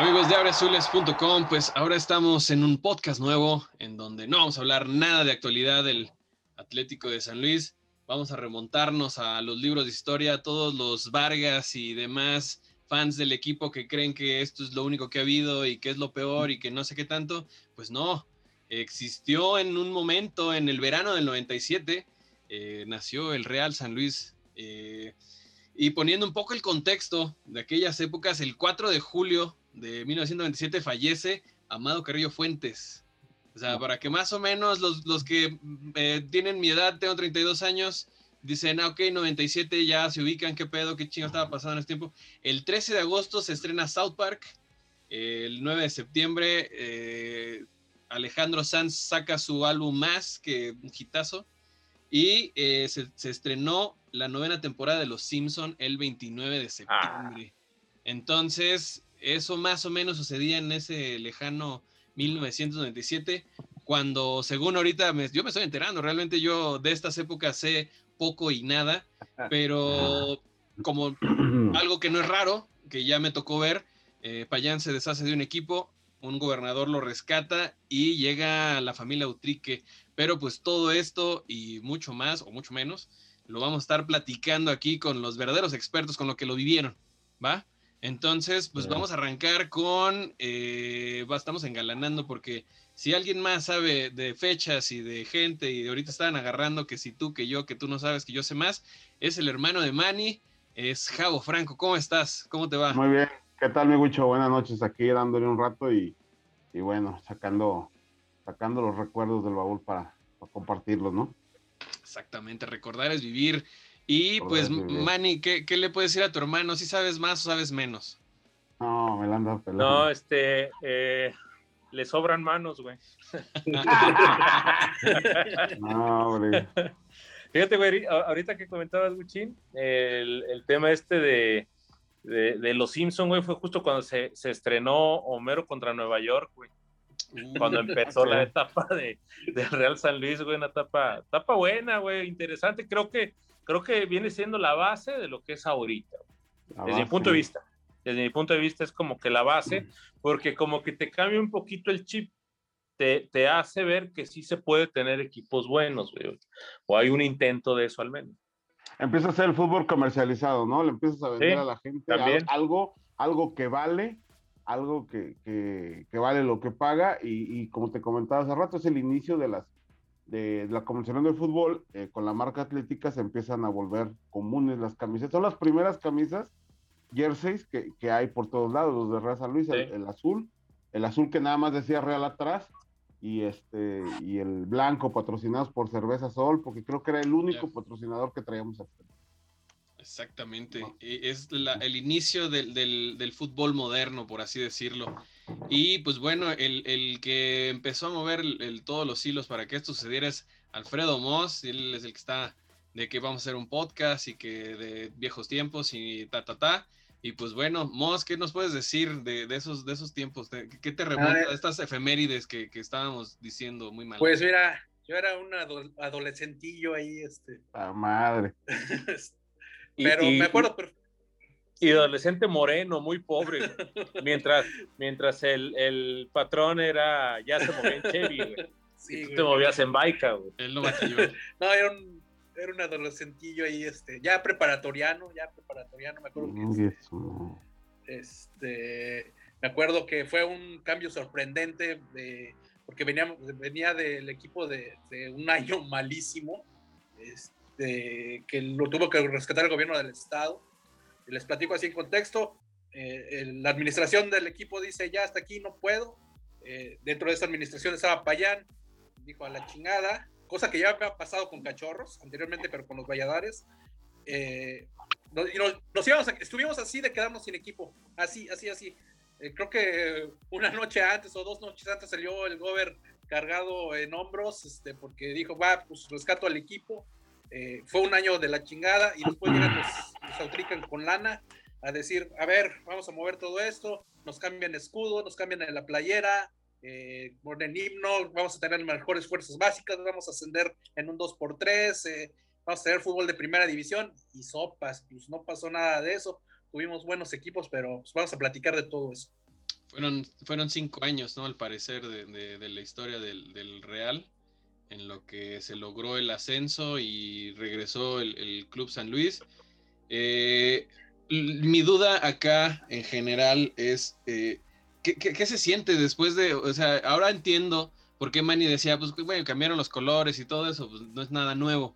Amigos de abreazules.com, pues ahora estamos en un podcast nuevo en donde no vamos a hablar nada de actualidad del Atlético de San Luis. Vamos a remontarnos a los libros de historia, todos los Vargas y demás fans del equipo que creen que esto es lo único que ha habido y que es lo peor y que no sé qué tanto. Pues no, existió en un momento, en el verano del 97, eh, nació el Real San Luis. Eh, y poniendo un poco el contexto de aquellas épocas, el 4 de julio de 1997 fallece Amado Carrillo Fuentes. O sea, para que más o menos los, los que eh, tienen mi edad, tengo 32 años, dicen, ah, ok, 97 ya se ubican, qué pedo, qué chingo estaba pasando en ese tiempo. El 13 de agosto se estrena South Park. el 9 de septiembre Alejandro Sanz saca su álbum más, que un hitazo. Y eh, se, estrenó la novena temporada de Los Simpson el 29 de septiembre. Entonces, eso más o menos sucedía en ese lejano 1997, cuando según ahorita yo me estoy enterando, realmente yo de estas épocas sé poco y nada, pero como algo que no es raro, que ya me tocó ver, eh, Payán se deshace de un equipo, un gobernador lo rescata y llega la familia Utrique. Pero pues todo esto y mucho más o mucho menos lo vamos a estar platicando aquí con los verdaderos expertos, con lo que lo vivieron, ¿va? Entonces, pues vamos a arrancar con, eh, estamos engalanando porque si alguien más sabe de fechas y de gente y ahorita estaban agarrando que si tú, que yo, que tú no sabes, que yo sé más, es el hermano de Manny, es Javo Franco. ¿Cómo estás? ¿Cómo te va? Muy bien, ¿Qué tal, mi Gucho? Buenas noches, aquí dándole un rato y, bueno, sacando, sacando los recuerdos del baúl para, compartirlos, ¿no? Exactamente, recordar es vivir. Y pues, Manny, ¿qué, le puedes decir a tu hermano? ¿Si sabes más o sabes menos? No, me la andas pelando. No, este, eh, le sobran manos, güey. no, hombre. Fíjate, güey, ahorita que comentabas, Guchín, el, el tema este de, de, Los Simpson, güey, fue justo cuando se, se, estrenó Homero contra Nueva York, güey. Cuando empezó la etapa de, Real San Luis, güey, una etapa, etapa buena, güey, interesante. Creo que, creo que viene siendo la base de lo que es ahorita, desde mi punto de vista. Desde mi punto de vista es como que la base, porque como que te cambia un poquito el chip, te, te hace ver que sí se puede tener equipos buenos, güey. O hay un intento de eso al menos empieza a ser el fútbol comercializado, ¿no? Le empiezas a vender a la gente algo, algo que vale, algo que, que, vale lo que paga, y, como te comentaba hace rato, es el inicio de las de, la convención del fútbol, eh, con la marca atlética se empiezan a volver comunes las camisetas. Son las primeras camisas, jerseys, que, que hay por todos lados, los de Real San Luis, el, azul, el azul que nada más decía Real atrás, y este y el blanco patrocinados por Cerveza Sol, porque creo que era el único patrocinador que traíamos hasta. Exactamente, e, es el inicio del, fútbol moderno, por así decirlo. Y pues bueno, el, que empezó a mover todos los hilos para que esto sucediera es Alfredo Moss, él es el que está de que vamos a hacer un podcast y que de viejos tiempos y ta, ta, ta. Y pues bueno, Mos, ¿qué nos puedes decir de, esos, de esos tiempos? ¿Qué te remonta a estas efemérides que, estábamos diciendo muy mal? Pues mira, yo era un adolescentillo ahí, este. La madre. pero me acuerdo. Y adolescente moreno, muy pobre. mientras mientras el, patrón era, ya se movía en Chevy, güey. Sí, tú te movías en Baika, güey. Él no No, era un era un adolescentillo ahí, este, ya preparatoriano, ya preparatoriano, me acuerdo que este, me acuerdo que fue un cambio sorprendente de, porque venía, venía del equipo de, un año malísimo, este, que lo tuvo que rescatar el gobierno del estado. les platico así en contexto, eh, la administración del equipo dice, ya hasta aquí no puedo. Eh, dentro de esa administración estaba Payán, dijo a la chingada, cosa que ya había pasado con Cachorros anteriormente, pero con los Valladares. Eh, nos, íbamos estuvimos así de quedarnos sin equipo, así, así, así. Eh, creo que una noche antes o dos noches antes salió el Gober cargado en hombros, este, porque dijo, va, pues rescato al equipo. Eh, fue un año de la chingada y después llegan los, los con lana a decir, a ver, vamos a mover todo esto, nos cambian escudo, nos cambian la playera, eh, en himno, vamos a tener mejores fuerzas básicas, vamos a ascender en un 2x3, eh, vamos a tener fútbol de primera división y sopas, pues no pasó nada de eso, tuvimos buenos equipos, pero pues, vamos a platicar de todo eso. Fueron, fueron cinco años, ¿no? Al parecer, de, de, la historia del, del, Real, en lo que se logró el ascenso y regresó el, el Club San Luis. Eh, mi duda acá en general es, eh, ¿qué, ¿qué, se siente después de, o sea, ahora entiendo por qué Manny decía, pues, bueno, cambiaron los colores y todo eso, pues no es nada nuevo.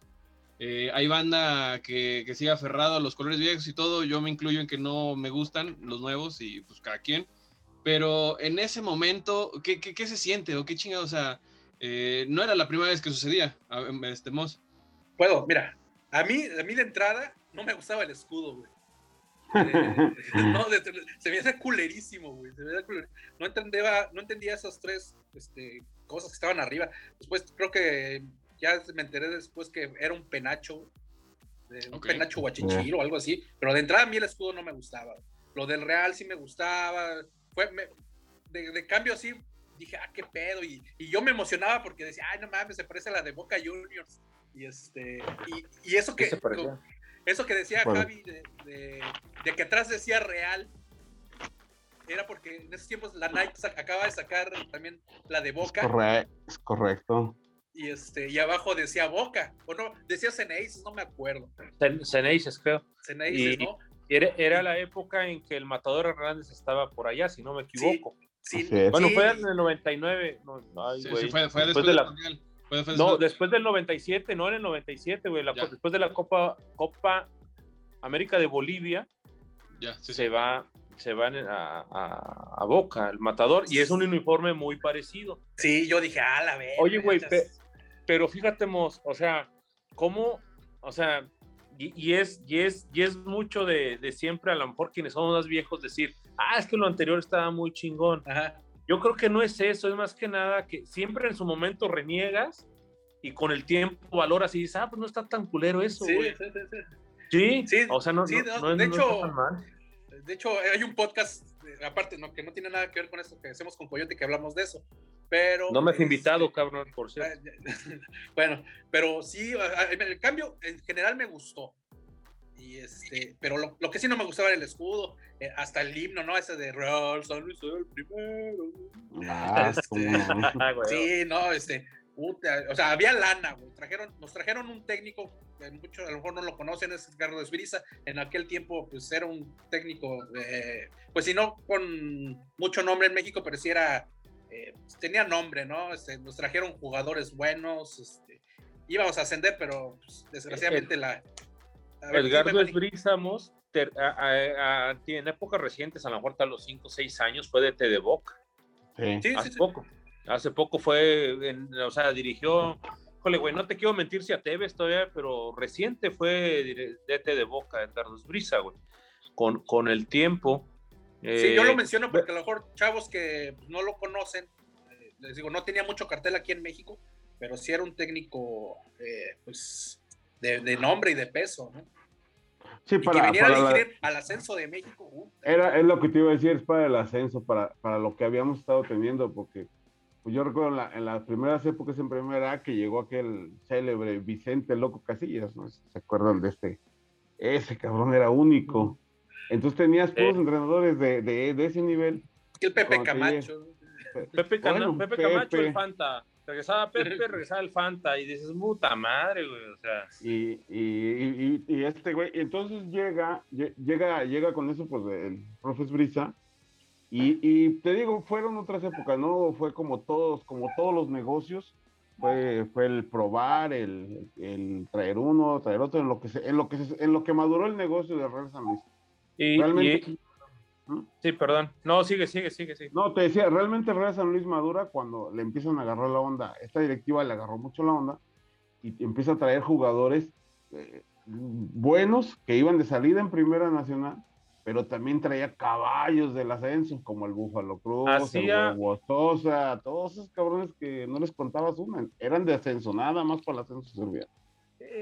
Eh, hay banda que, que sigue aferrado a los colores viejos y todo, yo me incluyo en que no me gustan los nuevos y pues cada quien. Pero en ese momento, ¿qué, qué, qué se siente o qué chingado? O sea, eh, no era la primera vez que sucedía, este Moss. Puedo, mira, a mí, a mí de entrada no me gustaba el escudo, güey. Eh, no, se me hace culerísimo, güey. No entendía, no entendía esas tres este, cosas que estaban arriba. Después creo que ya me enteré después que era un penacho, un penacho guachichil o algo así, pero de entrada a mí el escudo no me gustaba. Lo del Real sí me gustaba, fue, de, cambio así, dije, ah, qué pedo, y, y, yo me emocionaba porque decía, ay, no mames, se parece a la de Boca Juniors, y este, y, y eso que, eso que decía Javi, de, de, que atrás decía Real, era porque en esos tiempos la Nike acaba de sacar también la de Boca. Es correcto. Y este y abajo decía Boca o no decía Ceneices no me acuerdo. Ceneices creo. Ceneices ¿no? Era, era, la época en que el Matador Hernández estaba por allá si no me equivoco. sí, bueno fue en el 99 no, sí, fue, fue, después, de la no después del 97 no en el 97 güey después de la Copa Copa América de Bolivia ya, se va se van a, a, a, Boca, el matador, y es un uniforme muy parecido. Sí, yo dije, ah, la vez. Oye, güey, pero fíjate, Mos, o sea, cómo, o sea, y, es, y, es, y es mucho de, de, siempre, a lo mejor quienes somos más viejos, decir, ah, es que lo anterior estaba muy chingón. Yo creo que no es eso, es más que nada que siempre en su momento reniegas y con el tiempo valoras y dices, ah, pues no está tan culero eso, sí, sí, sí, sí, o sea, no, no, de hecho, de hecho, hay un podcast, aparte, no, que no tiene nada que ver con esto que hacemos con Coyote, que hablamos de eso. Pero, no me has invitado, este, cabrón, por cierto. bueno, pero sí, el cambio en general me gustó. Y este, pero lo, lo que sí no me gustaba era el escudo, eh, hasta el himno, ¿no? Ese de Real San Luis el primero. Ah, este, sí, no, este, o sea, había lana, güey. Trajeron, nos trajeron un técnico, que muchos a lo mejor no lo conocen, es Carlos Espiriza. En aquel tiempo, pues era un técnico, eh, pues si no con mucho nombre en México, pero sí era, eh, tenía nombre, ¿no? Este, nos trajeron jugadores buenos, este, íbamos a ascender, pero pues, desgraciadamente la. Edgardo Esbriza, en épocas recientes, a lo mejor a los 5 o 6 años, fue de T Boca. Sí, sí, hace poco. Hace poco fue, o sea, dirigió, jole, güey, no te quiero mentir si a Tevez todavía, pero reciente fue DT de Boca, Carlos Brisa, güey. Con, con el tiempo. Sí, yo lo eh, menciono porque a lo mejor chavos que no lo conocen, eh, les digo, no tenía mucho cartel aquí en México, pero sí era un técnico, eh, pues, de, nombre y de peso, ¿no? Sí, para, que viniera a dirigir al ascenso de México. Uh, era, es lo que te iba a decir, es para el ascenso, para, para lo que habíamos estado teniendo, porque pues yo recuerdo en, las primeras épocas en primera que llegó aquel célebre Vicente Loco Casillas, ¿no? ¿Se acuerdan de este? Ese cabrón era único. Entonces tenías todos entrenadores de, de, ese nivel. El Pepe Camacho. Pepe, Pepe, Camacho, el Fanta. Regresaba Pepe, regresaba el Fanta. Y dices, puta madre, güey. O sea. Y, y, y, y este güey, entonces llega, llega, llega con eso, pues, el profes Brisa y, te digo, fueron otras épocas, ¿no? Fue como todos, como todos los negocios, fue, fue el probar, el, el, traer uno, traer otro, en lo que se, en lo que en lo que maduró el negocio de Real San Luis. Y, realmente. Sí, perdón. No, sigue, sigue, sigue, sigue. No, te decía, realmente Real San Luis madura cuando le empiezan a agarrar la onda. Esta directiva le agarró mucho la onda y empieza a traer jugadores eh, buenos que iban de salida en Primera Nacional pero también traía caballos del ascenso, como el Búfalo Cruz, el Guastosa, todos esos cabrones que no les contabas una, eran de ascenso, nada más para el ascenso.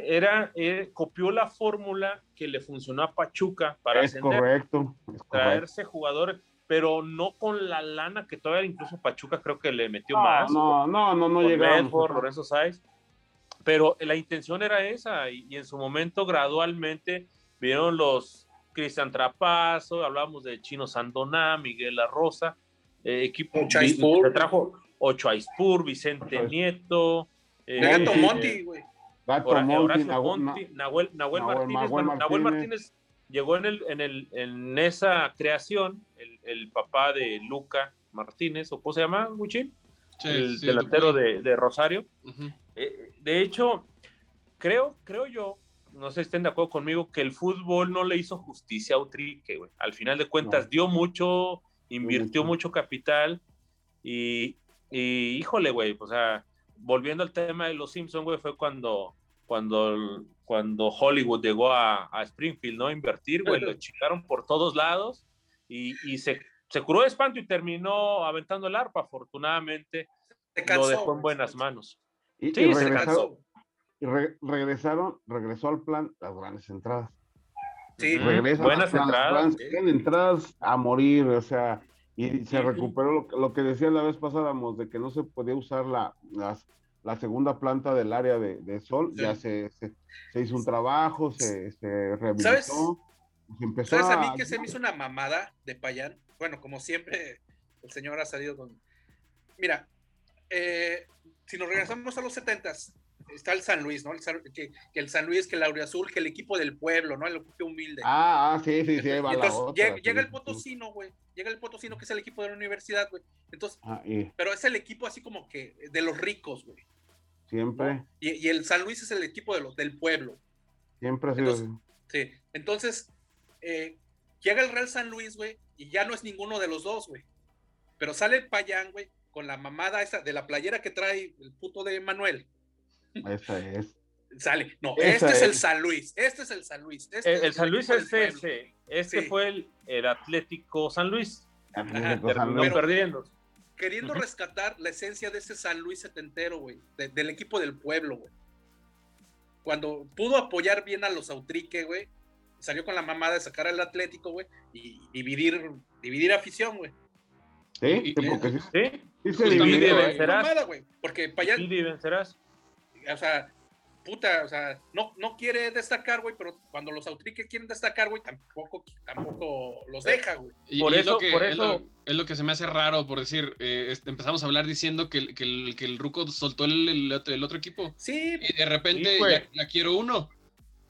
Era, eh, copió la fórmula que le funcionó a Pachuca para es correcto, traerse jugadores, pero no con la lana que todavía incluso Pachuca creo que le metió más. No, no, no, no llegamos. Lorenzo Sáez, pero la intención era esa y, y en su momento gradualmente vieron los Cristian Trapazo, hablábamos de Chino Sandoná, Miguel La Rosa, eh, equipo. Se trajo Ocho Aispur, Vicente Nieto. Eh, Gato Monti, güey. Monti, Nahuel, Martínez, Nahuel, Martínez. llegó en, el, en, el, en esa creación, el, el papá de Luca Martínez, ¿o cómo se llama, Guchín? el delantero de, de, Rosario. Eh, de hecho, creo, creo yo, no sé si estén de acuerdo conmigo, que el fútbol no le hizo justicia a Utrique, güey. Al final de cuentas, dio mucho, invirtió mucho. capital y, híjole, güey, o sea, volviendo al tema de los Simpsons, güey, fue cuando, cuando, cuando Hollywood llegó a, Springfield, ¿no? A invertir, güey, lo chingaron por todos lados y, y se se curó de espanto y terminó aventando el arpa. Afortunadamente, lo dejó en buenas manos. Y, sí, regresaron, y regresaron, regresó al plan las grandes entradas. Sí, buenas entradas. entradas a morir, o sea, y se recuperó lo, que decía la vez pasada, de que no se podía usar la, la segunda planta del área de, sol, ya se, se, hizo un trabajo, se, se rehabilitó. ¿Sabes? ¿Sabes a, mí que se me hizo una mamada de Payán? bueno, como siempre, el señor ha salido con... Mira, eh, si nos regresamos a los setentas, está el San Luis, ¿no? El que, el San Luis, que el Azul, que el equipo del pueblo, ¿no? El equipo humilde. Ah, ah sí, sí, sí. Entonces, llega, el Potosino, güey. Llega el Potosino, que es el equipo de la universidad, güey. Entonces, ah, pero es el equipo así como que de los ricos, güey. Siempre. Y, el San Luis es el equipo de los, del pueblo. Siempre ha sido Sí, entonces, eh, llega el Real San Luis, güey, y ya no es ninguno de los dos, güey. Pero sale el Payán, güey, con la mamada esa de la playera que trae el puto de Manuel. Esa es. Sale. No, este es, el San Luis. Este es el San Luis. Este el, San Luis es ese. Este fue el, Atlético San Luis. perdiendo. Queriendo rescatar la esencia de ese San Luis setentero, güey. del equipo del pueblo, güey. Cuando pudo apoyar bien a los Autrique, güey salió con la mamada de sacar al Atlético, güey, y dividir, dividir afición, güey. Sí, porque sí. Sí, sí se divide, vencerás. Mamada, güey, porque para allá. Sí, vencerás. O sea, puta, o sea, no, no quiere destacar, güey, pero cuando los Autrique quieren destacar, güey, tampoco, tampoco los deja, güey. por, eso, por eso, es lo, que se me hace raro, por decir, eh, empezamos a hablar diciendo que, el, que, el, que el Ruco soltó el, el, otro equipo. Sí. Y de repente ya, ya, quiero uno.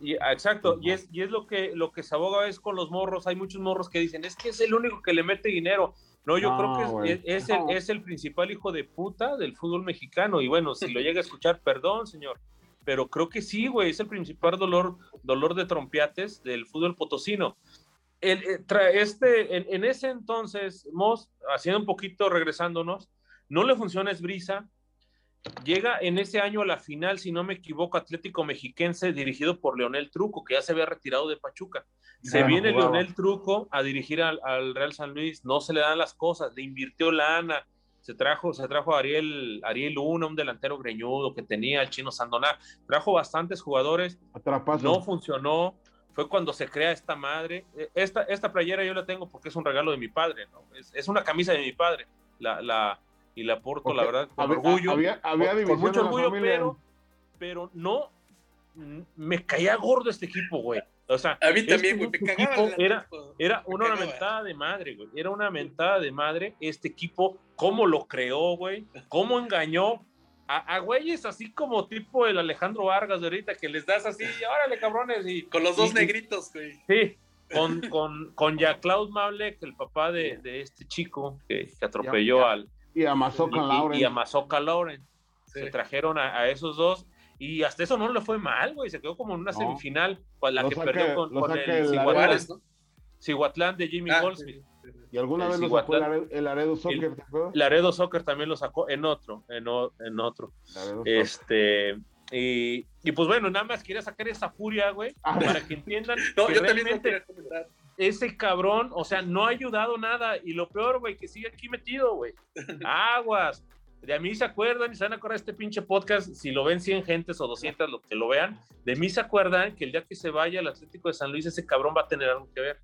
Y, ah, exacto, y es, y es lo que lo que se aboga es con los morros, hay muchos morros que dicen, es que es el único que le mete dinero. No, yo creo que es, el, es, el, principal hijo de puta del fútbol mexicano, y bueno, si lo llega a escuchar, perdón, señor, pero creo que sí, güey, es el principal dolor, dolor de trompiates del fútbol potosino. El, eh, este, en, en, ese entonces, Mos, haciendo un poquito, regresándonos, no le funciona es brisa, Llega en ese año a la final, si no me equivoco, Atlético Mexiquense, dirigido por Leonel Truco, que ya se había retirado de Pachuca. Se viene Leonel Truco a dirigir al, Real San Luis, no se le dan las cosas, le invirtió lana, se trajo, se trajo a Ariel, Ariel Luna, un delantero greñudo que tenía el chino Sandoná, trajo bastantes jugadores, no funcionó, fue cuando se crea esta madre. E, esta, esta playera yo la tengo porque es un regalo de mi padre, ¿no? es, es una camisa de mi padre, la, la, y la aporto, la verdad, con orgullo. Había, con, mucho orgullo, pero, pero no, me caía gordo este equipo, güey. O sea, a mí también, este güey, me Era, era una, mentada de madre, güey. Era una mentada de madre este equipo, cómo lo creó, güey, cómo engañó a, a, güeyes así como tipo el Alejandro Vargas de ahorita, que les das así, órale, cabrones. Y, con los dos negritos, güey. Sí, con, con, con Jaclaud Mablek, el papá de, de este chico que, que atropelló al y a Mazoka Lauren. Y a Mazoka Lauren. Se trajeron a, esos dos. Y hasta eso no le fue mal, güey. Se quedó como en una semifinal. La que perdió con, el Cihuatlán, de Jimmy ah, Goldsmith. Y alguna vez lo sacó el Aredo Soccer, El Aredo Soccer también lo sacó en otro, en, en otro. Este, y, y, pues bueno, nada más quería sacar esa furia, güey, ah. para que entiendan no, que yo realmente ese cabrón, o sea, no ha ayudado nada. Y lo peor, güey, que sigue aquí metido, güey. Aguas. De a mí se acuerdan y se van a acordar de este pinche podcast, si lo ven 100 gentes o 200, lo que lo vean, de mí se acuerdan que el día que se vaya al Atlético de San Luis, ese cabrón va a tener algo que ver.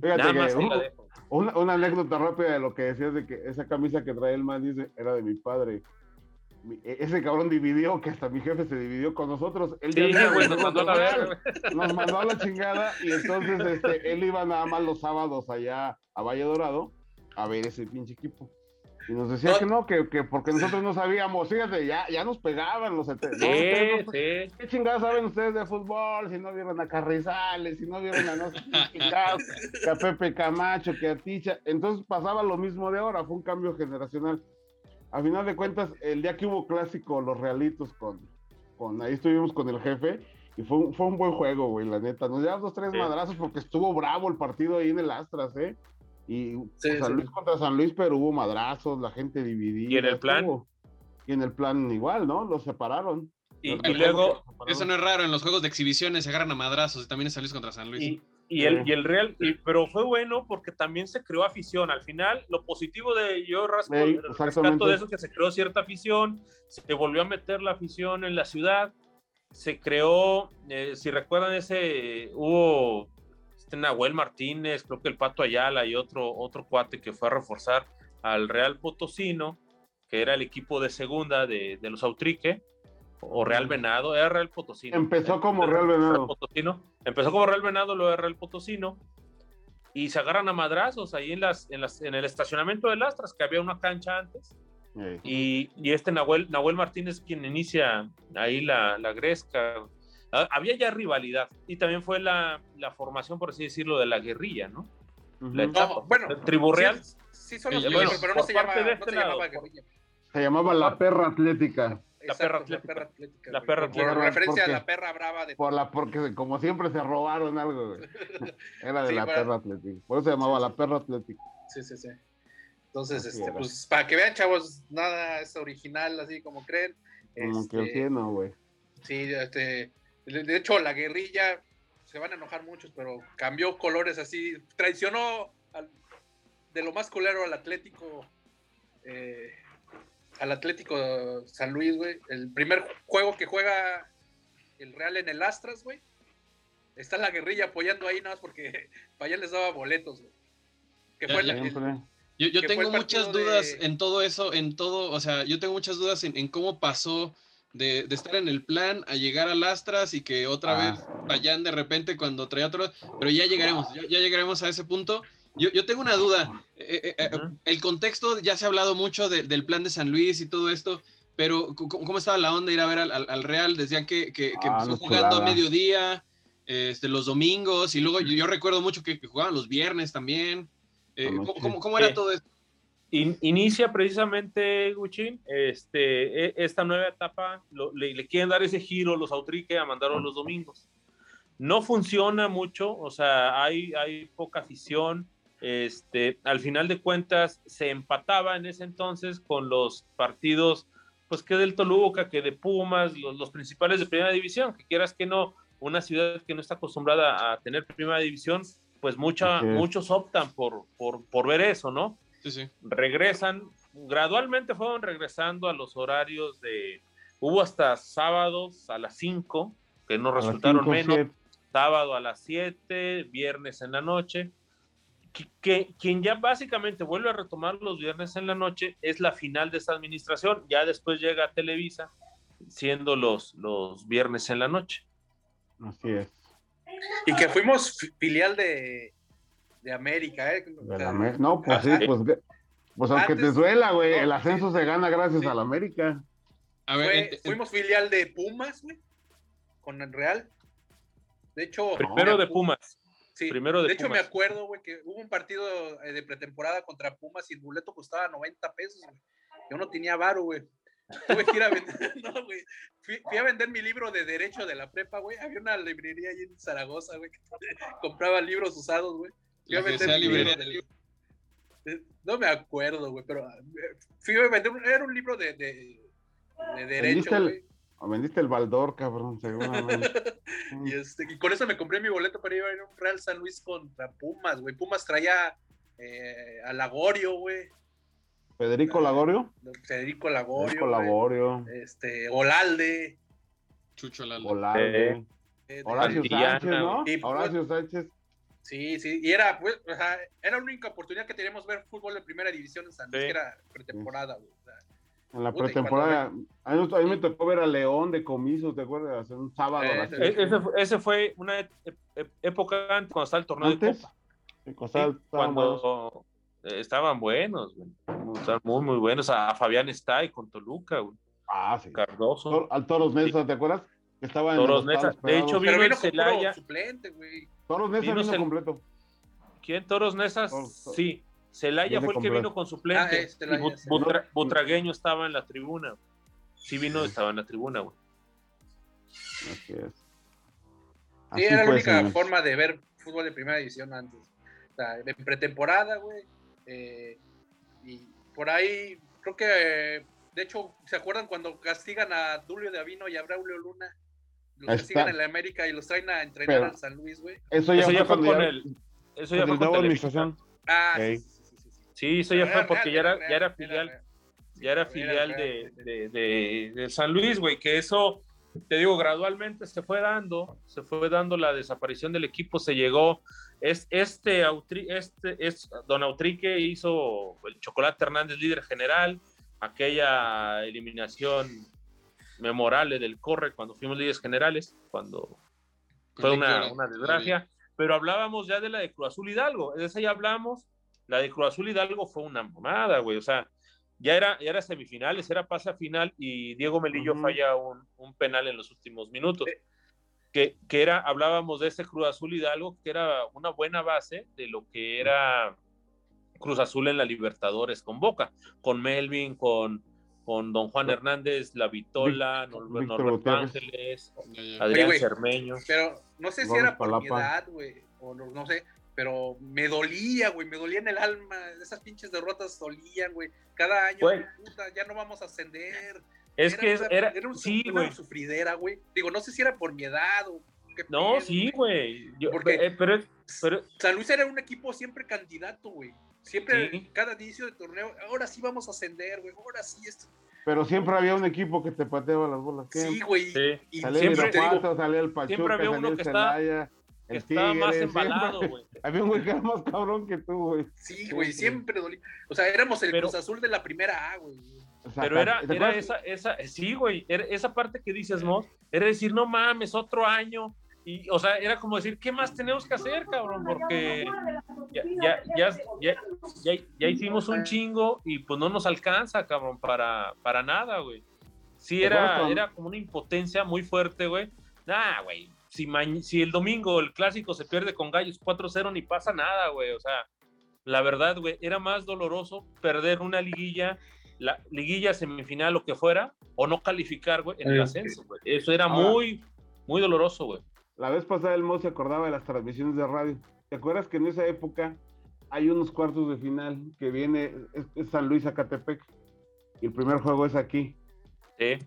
Fíjate que una, anécdota rápida de lo que decías de que esa camisa que trae el man dice era de mi padre. E, ese cabrón dividió, que hasta mi jefe se dividió con nosotros. Él nos, mandó a la chingada y entonces este, él iba nada más los sábados allá a Valle Dorado a ver ese pinche equipo. Y nos decía que no, que, que, porque nosotros no sabíamos, fíjate, ya, ya nos pegaban los Sí, sí. ¿Qué chingados saben ustedes de fútbol? Si no vieron a Carrizales, si no vieron a no que a Pepe Camacho, que a Ticha. Entonces pasaba lo mismo de ahora, fue un cambio generacional. A final de cuentas, el día que hubo clásico, los realitos con, con ahí estuvimos con el jefe, y fue, un, fue un buen juego, güey, la neta. Nos llevamos dos, tres madrazos porque estuvo bravo el partido ahí en el Astras, ¿eh? Y San Luis contra San Luis, pero hubo madrazos, la gente dividida. ¿Y en el plan? y en el plan igual, ¿no? Los separaron. Y, luego. Eso no es raro, en los juegos de exhibiciones se agarran a madrazos y también es San Luis contra San Luis. Y, y el, y el Real, pero fue bueno porque también se creó afición. Al final, lo positivo de yo rasco, rescato de eso que se creó cierta afición, se volvió a meter la afición en la ciudad, se creó, eh, si recuerdan ese, hubo este Nahuel Martínez, creo que el Pato Ayala y otro, otro cuate que fue a reforzar al Real Potosino, que era el equipo de segunda de, los Autrique, o Real Venado, era Real Potosino. Empezó como Real Venado. Potosino. Empezó como Real Venado, lo era Real Potosino, y se agarran a madrazos ahí en, las, en, las, en el estacionamiento de Lastras, que había una cancha antes, y, y, este Nahuel, Nahuel Martínez quien inicia ahí la, la gresca, Ah, había ya rivalidad y también fue la, la, formación, por así decirlo, de la guerrilla, ¿no? La etapa, bueno, el tribu real. Sí, son los pero no se, llama, este llamaba guerrilla. Se llamaba la perra atlética. La perra atlética. La perra atlética. La perra atlética. Por referencia a la perra brava de. Por la, porque como siempre se robaron algo, Era de la perra atlética. Por eso se llamaba la perra atlética. Sí, sí, sí. Entonces, este, pues, para que vean, chavos, nada es original, así como creen. Como este, que no, güey. Sí, este, de hecho, la guerrilla, se van a enojar muchos, pero cambió colores así, traicionó de lo más culero al Atlético, eh, al Atlético San Luis, güey. El primer juego que juega el Real en el Astras, güey. Está la guerrilla apoyando ahí nada más porque para allá les daba boletos, güey. yo, tengo muchas dudas en todo eso, en todo, o sea, yo tengo muchas dudas en cómo pasó de, estar en el plan a llegar a Lastras y que otra vez ah. vayan de repente cuando traía otro, pero ya llegaremos, ya, llegaremos a ese punto. Yo, yo tengo una duda, eh, eh, eh, el contexto, ya se ha hablado mucho del plan de San Luis y todo esto, pero ¿cómo, estaba la onda ir a ver al, Real? Decían que, que, ah, empezó jugando a mediodía, este, los domingos, y luego yo, recuerdo mucho que, jugaban los viernes también. ¿cómo, cómo, era todo esto? inicia precisamente, Guchín, este, e, esta nueva etapa, le, quieren dar ese giro los Autrique a mandarlo los domingos. No funciona mucho, o sea, hay, hay poca afición. Este, al final de cuentas, se empataba en ese entonces con los partidos, pues que del Toluca, que de Pumas, los, principales de primera división, que quieras que no, una ciudad que no está acostumbrada a tener primera división, pues mucha, muchos optan por, por, por ver eso, ¿no? Regresan, gradualmente fueron regresando a los horarios de, hubo hasta sábados a las 5, que no resultaron menos, sábado a las 7, viernes en la noche. Que, quien ya básicamente vuelve a retomar los viernes en la noche es la final de esta administración, ya después llega a Televisa, siendo los, los viernes en la noche. Así es. Y que fuimos filial de, de América, ¿eh? no, pues sí, pues, pues aunque te duela, güey, el ascenso se gana gracias a la América. A ver, fuimos filial de Pumas, güey, con el Real. De hecho, primero de Pumas. Sí, primero de, hecho me acuerdo, güey, que hubo un partido eh, de pretemporada contra Pumas y el boleto costaba 90 pesos, güey. Yo no tenía varo, güey. Tuve que ir a vender, no, güey. Fui, a vender mi libro de Derecho de la prepa, güey. Había una librería ahí en Zaragoza, güey, que compraba libros usados, güey. Yo No me acuerdo, güey, pero eh, fui a vender, era un libro de, de, de derecho, güey. Vendiste el Baldor, cabrón, seguramente. y, este, y con eso me compré mi boleto para ir a un Real San Luis contra Pumas, güey. Pumas traía eh, a Lagorio, güey. ¿Federico Lagorio? Federico Lagorio. Federico Lagorio. Este, Olalde. Chucho Olalde. Olalde. Eh, Horacio Sánchez, ¿no? Horacio Sánchez. Sí, sí, y era, pues, o sea, era la única oportunidad que teníamos ver fútbol de primera división en San Luis, que era pretemporada, güey. En la pretemporada, a, mí, me tocó ver a León de comiso, ¿te acuerdas? Un sábado. Eh, ese, ese, fue una época antes, cuando estaba el torneo de Copa. Sí, cuando, estaban buenos, güey. Estaban muy, muy buenos. A, Fabián está y con Toluca, güey. Ah, sí. Cardoso. al Toros Nesa, ¿te acuerdas? Estaba en Toros Nesa. De hecho, vino, el Celaya. Suplente, güey. Toros Nesa vino, vino completo. ¿Quién? Toros Nesa, sí. Celaya fue el que vino con suplente. Ah, este, y Butragueño estaba en la tribuna. Sí vino, estaba en la tribuna, güey. Así es. sí, era la única forma de ver fútbol de primera división antes. O sea, de pretemporada, güey. Eh, y por ahí, creo que, de hecho, ¿se acuerdan cuando castigan a Dulio de Avino y a Braulio Luna? Los castigan en la América y los traen a entrenar a San Luis, güey. Eso ya, fue, con el. Eso ya fue con administración. Ah, sí, sí, eso ya fue porque ya era, ya era filial. Ya era filial de, de, de, de San Luis, güey, que eso te digo, gradualmente se fue dando, se fue dando la desaparición del equipo, se llegó, es, este, este es, Don Autrique hizo el Chocolate Hernández líder general, aquella eliminación memorable del Corre cuando fuimos líderes generales, cuando fue una, una desgracia, pero hablábamos ya de la de Cruz Azul Hidalgo, de esa ya hablamos, la de Cruz Azul Hidalgo fue una mamada, güey, o sea, ya era, ya era semifinales, era pase a final y Diego Melillo falla un, un, penal en los últimos minutos. Que, que, era, hablábamos de ese Cruz Azul Hidalgo, que era una buena base de lo que era Cruz Azul en la Libertadores con Boca, con Melvin, con, con Don Juan Hernández, La Vitola, Norberto Ángeles, Adrián Cermeño. Pero no sé si era por mi edad, güey, o no sé, pero me dolía, güey, me dolía en el alma. Esas pinches derrotas dolían, güey. Cada año, puta, ya no vamos a ascender. Es que era, era un, sí, una sufridera, güey. Digo, no sé si era por mi edad o qué No, sí, güey. Porque eh, pero, pero, San Luis era un equipo siempre candidato, güey. Siempre, cada inicio de torneo, ahora sí vamos a ascender, güey. Ahora sí esto. Pero siempre había un equipo que te pateaba las bolas. Sí, güey. Sí. Y salía siempre, el salía el Pachuca, siempre había uno que estaba que estaba más embalado, güey. Había un güey que era más cabrón que tú, güey. Sí, güey, siempre dolía. O sea, éramos el Cruz Azul de la primera A, güey. pero era, era esa, esa, sí, güey, esa parte que dices, ¿no? Era decir, no mames, otro año. Y, o sea, era como decir, ¿qué más tenemos que hacer, cabrón? Porque ya, ya, ya, ya, ya hicimos un chingo y pues no nos alcanza, cabrón, para, para nada, güey. Sí, era, era como una impotencia muy fuerte, güey. Nah, güey, si, el domingo el clásico se pierde con Gallos 4-0, ni pasa nada, güey. O sea, la verdad, güey, era más doloroso perder una liguilla, la liguilla semifinal, lo que fuera, o no calificar, güey, en el ascenso, güey. Eso era muy, muy doloroso, güey. La vez pasada el Mo se acordaba de las transmisiones de radio. ¿Te acuerdas que en esa época hay unos cuartos de final que viene, es, San Luis Acatepec, y el primer juego es aquí? Sí.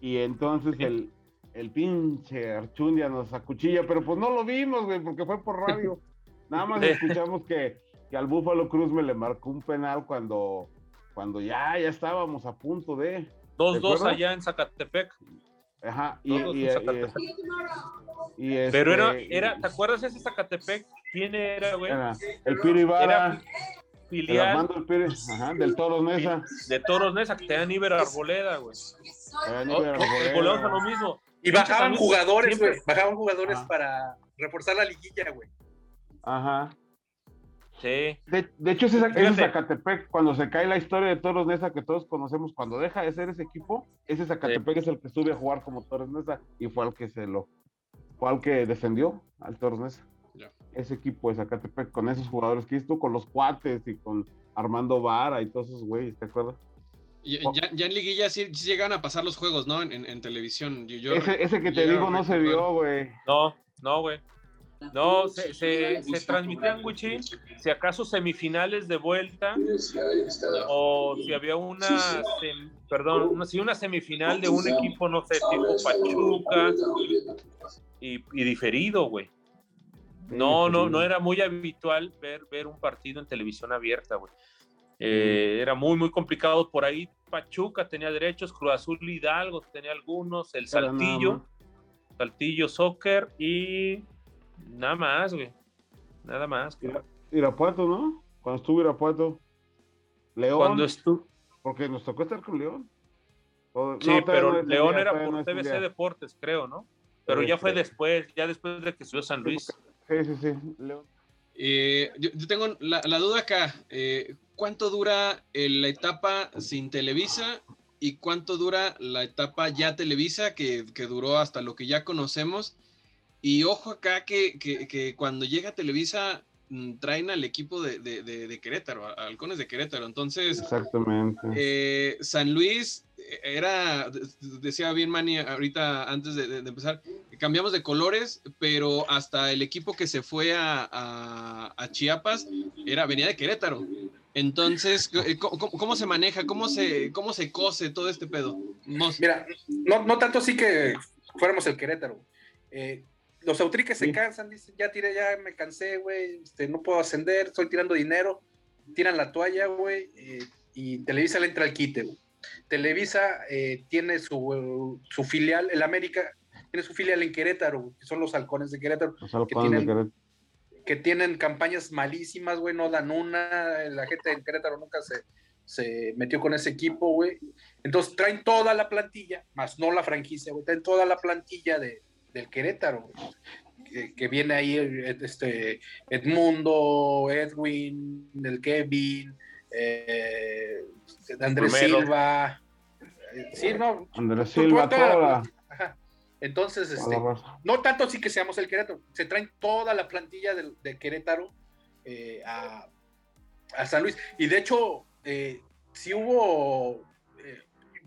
Y entonces el, el pinche Archundia nos acuchilla, pero pues no lo vimos, güey, porque fue por radio. Nada más escuchamos que, que al Búfalo Cruz me le marcó un penal cuando, cuando ya, ya estábamos a punto de. 2-2 allá en Zacatepec. Ajá, y, y, y, Pero era, este, era, ¿te acuerdas ese Zacatepec? ¿Quién era, güey? el Piri Ibarra. Filial. El Piri, ajá, del Toros Nesa. De Toros Nesa, que tenían Iber Arboleda, güey. Oh, oh, lo mismo. Y bajaban jugadores, güey. Bajaban jugadores para reforzar la liguilla, güey. Ajá. Sí. De, hecho, ese, es Zacatepec, cuando se cae la historia de Toros Nesa que todos conocemos, cuando deja de ser ese equipo, ese Zacatepec es el que sube a jugar como Toros Nesa y fue al que se lo, fue al que defendió al Toros Nesa. Ese equipo de Zacatepec con esos jugadores que hizo con los cuates y con Armando Vara y todos esos güeyes, ¿te acuerdas? Ya, en liguilla sí, llegan a pasar los juegos, ¿no? En, televisión. ese, que te digo no se vio, güey. No, no, güey. No, se, se, se transmitían, Wichín, si acaso semifinales de vuelta, o si había una, perdón, una, si una semifinal de un equipo, no sé, tipo Pachuca, y, y diferido, güey. No, no, no era muy habitual ver, ver un partido en televisión abierta, güey. Eh, era muy, muy complicado por ahí. Pachuca tenía derechos, Cruz Azul Hidalgo tenía algunos, el Saltillo, Saltillo Soccer y nada más, güey. Nada más. Irapuato, ¿no? Cuando estuvo Irapuato. León. Cuando estuvo. Porque nos tocó estar con León. sí, pero León era por TBC Deportes, creo, ¿no? Pero ya fue después, ya después de que subió San Luis. Sí, sí, sí. León. Eh, yo, tengo la, duda acá. Eh, ¿Cuánto dura la etapa sin Televisa y cuánto dura la etapa ya Televisa, que, que duró hasta lo que ya conocemos? Y ojo acá que, que, que cuando llega Televisa traen al equipo de, de, de, Querétaro, a Halcones de Querétaro. Entonces, Exactamente. Eh, San Luis eh, era, decía bien Manny ahorita antes de, empezar, cambiamos de colores, pero hasta el equipo que se fue a, a, Chiapas era, venía de Querétaro. Entonces, eh, ¿cómo, se maneja? ¿Cómo se, ¿Cómo se cose todo este pedo? Mira, no, no tanto así que fuéramos el Querétaro. Eh, los autriques se cansan, dicen, ya tiré, ya me cansé, güey, este, no puedo ascender, estoy tirando dinero, tiran la toalla, güey, eh, y Televisa le entra al quite, güey. Televisa eh, tiene su, su, filial, el América, tiene su filial en Querétaro, que son los halcones de Querétaro, que, tienen, que tienen campañas malísimas, güey, no dan una, la gente en Querétaro nunca se, se metió con ese equipo, güey. Entonces traen toda la plantilla, más no la franquicia, güey, traen toda la plantilla de, del Querétaro, que, viene ahí este Edmundo, Edwin, el Kevin, eh, Andrés Silva. Sí, no. Andrés Silva, Entonces, este, no tanto así que seamos el Querétaro, se traen toda la plantilla del, Querétaro eh, a, San Luis. Y de hecho, eh, si hubo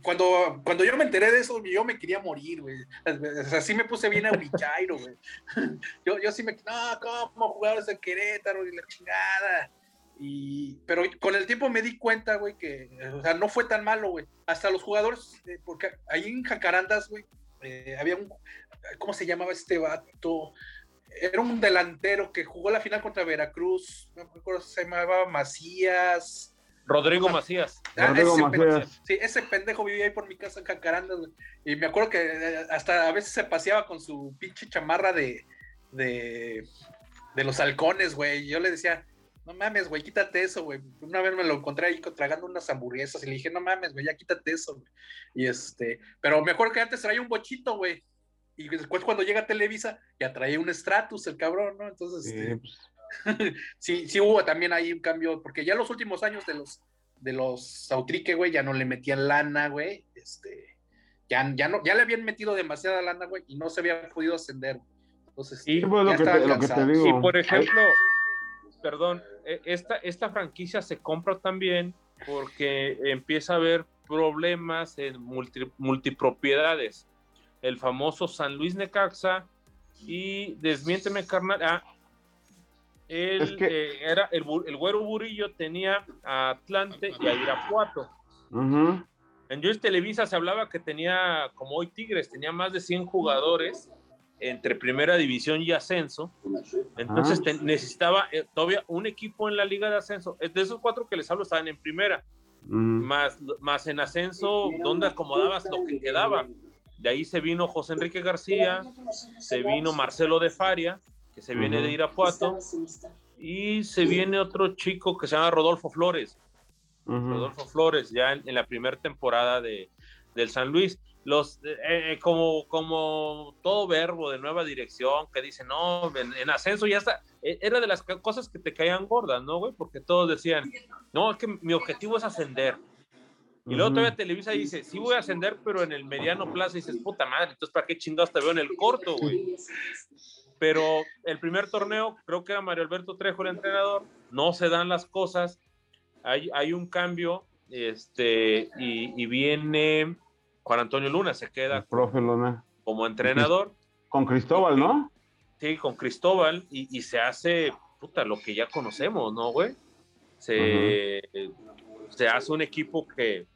cuando, cuando yo me enteré de eso, yo me quería morir, güey. Así me puse bien a Ulichairo, güey. Yo, yo sí me, no, ¿cómo jugar ese Querétaro y la chingada? Y, pero con el tiempo me di cuenta, güey, que, o sea, no fue tan malo, güey. Hasta los jugadores, eh, porque ahí en Jacarandas, güey, eh, había un, ¿cómo se llamaba este vato? Era un delantero que jugó la final contra Veracruz, no me acuerdo, se llamaba Macías, Rodrigo Macías. Ah, Rodrigo ese, Macías. Sí, ese pendejo vivía ahí por mi casa en Jacarandas, Y me acuerdo que eh, hasta a veces se paseaba con su pinche chamarra de, de, de los halcones, güey. Yo le decía, no mames, güey, quítate eso, güey. Una vez me lo encontré ahí tragando unas hamburguesas y le dije, no mames, güey, ya quítate eso, güey. Y este, pero me acuerdo que antes traía un bochito, güey. Y después cuando llega a Televisa, ya traía un Stratus, el cabrón, ¿no? Entonces, este, pues, sí, sí hubo también ahí un cambio, porque ya los últimos años de los de los Autrique, güey, ya no le metían lana, güey, este, ya, ya, no, ya le habían metido demasiada lana, güey, y no se había podido ascender. Entonces, y, lo, que te, por ejemplo, perdón, e, esta, esta franquicia se compra también porque empieza a haber problemas en multipropiedades. El famoso San Luis Necaxa y desmiénteme, carnal, ah, él, eh, era el, el, güero Burillo tenía a Atlante y a Irapuato. En Joyce Televisa se hablaba que tenía, como hoy Tigres, tenía más de 100 jugadores entre primera división y ascenso. Entonces ah. necesitaba eh, todavía un equipo en la liga de ascenso. De esos cuatro que les hablo estaban en primera. más, más en ascenso, donde acomodabas lo que quedaba. De ahí se vino José Enrique García, se vino Marcelo de Faria, que se viene de Irapuato, y se viene otro chico que se llama Rodolfo Flores. Rodolfo Flores, ya en, la primera temporada de, del San Luis. Los, eh, eh, como, como todo verbo de nueva dirección que dice, no, en, ascenso ya está. E, era de las cosas que te caían gordas, ¿no, güey? Porque todos decían, no, es que mi objetivo es ascender. Y luego todavía Televisa dice, sí voy a ascender, pero en el mediano plazo dices, puta madre, entonces ¿para qué chingados te veo en el corto, güey? Pero el primer torneo, creo que era Mario Alberto Trejo el entrenador, no se dan las cosas, hay, hay un cambio, este, y, viene Juan Antonio Luna, se queda como entrenador. Con Cristóbal, ¿no? Sí, con Cristóbal, y, se hace, puta, lo que ya conocemos, ¿no, güey? Se, se hace un equipo que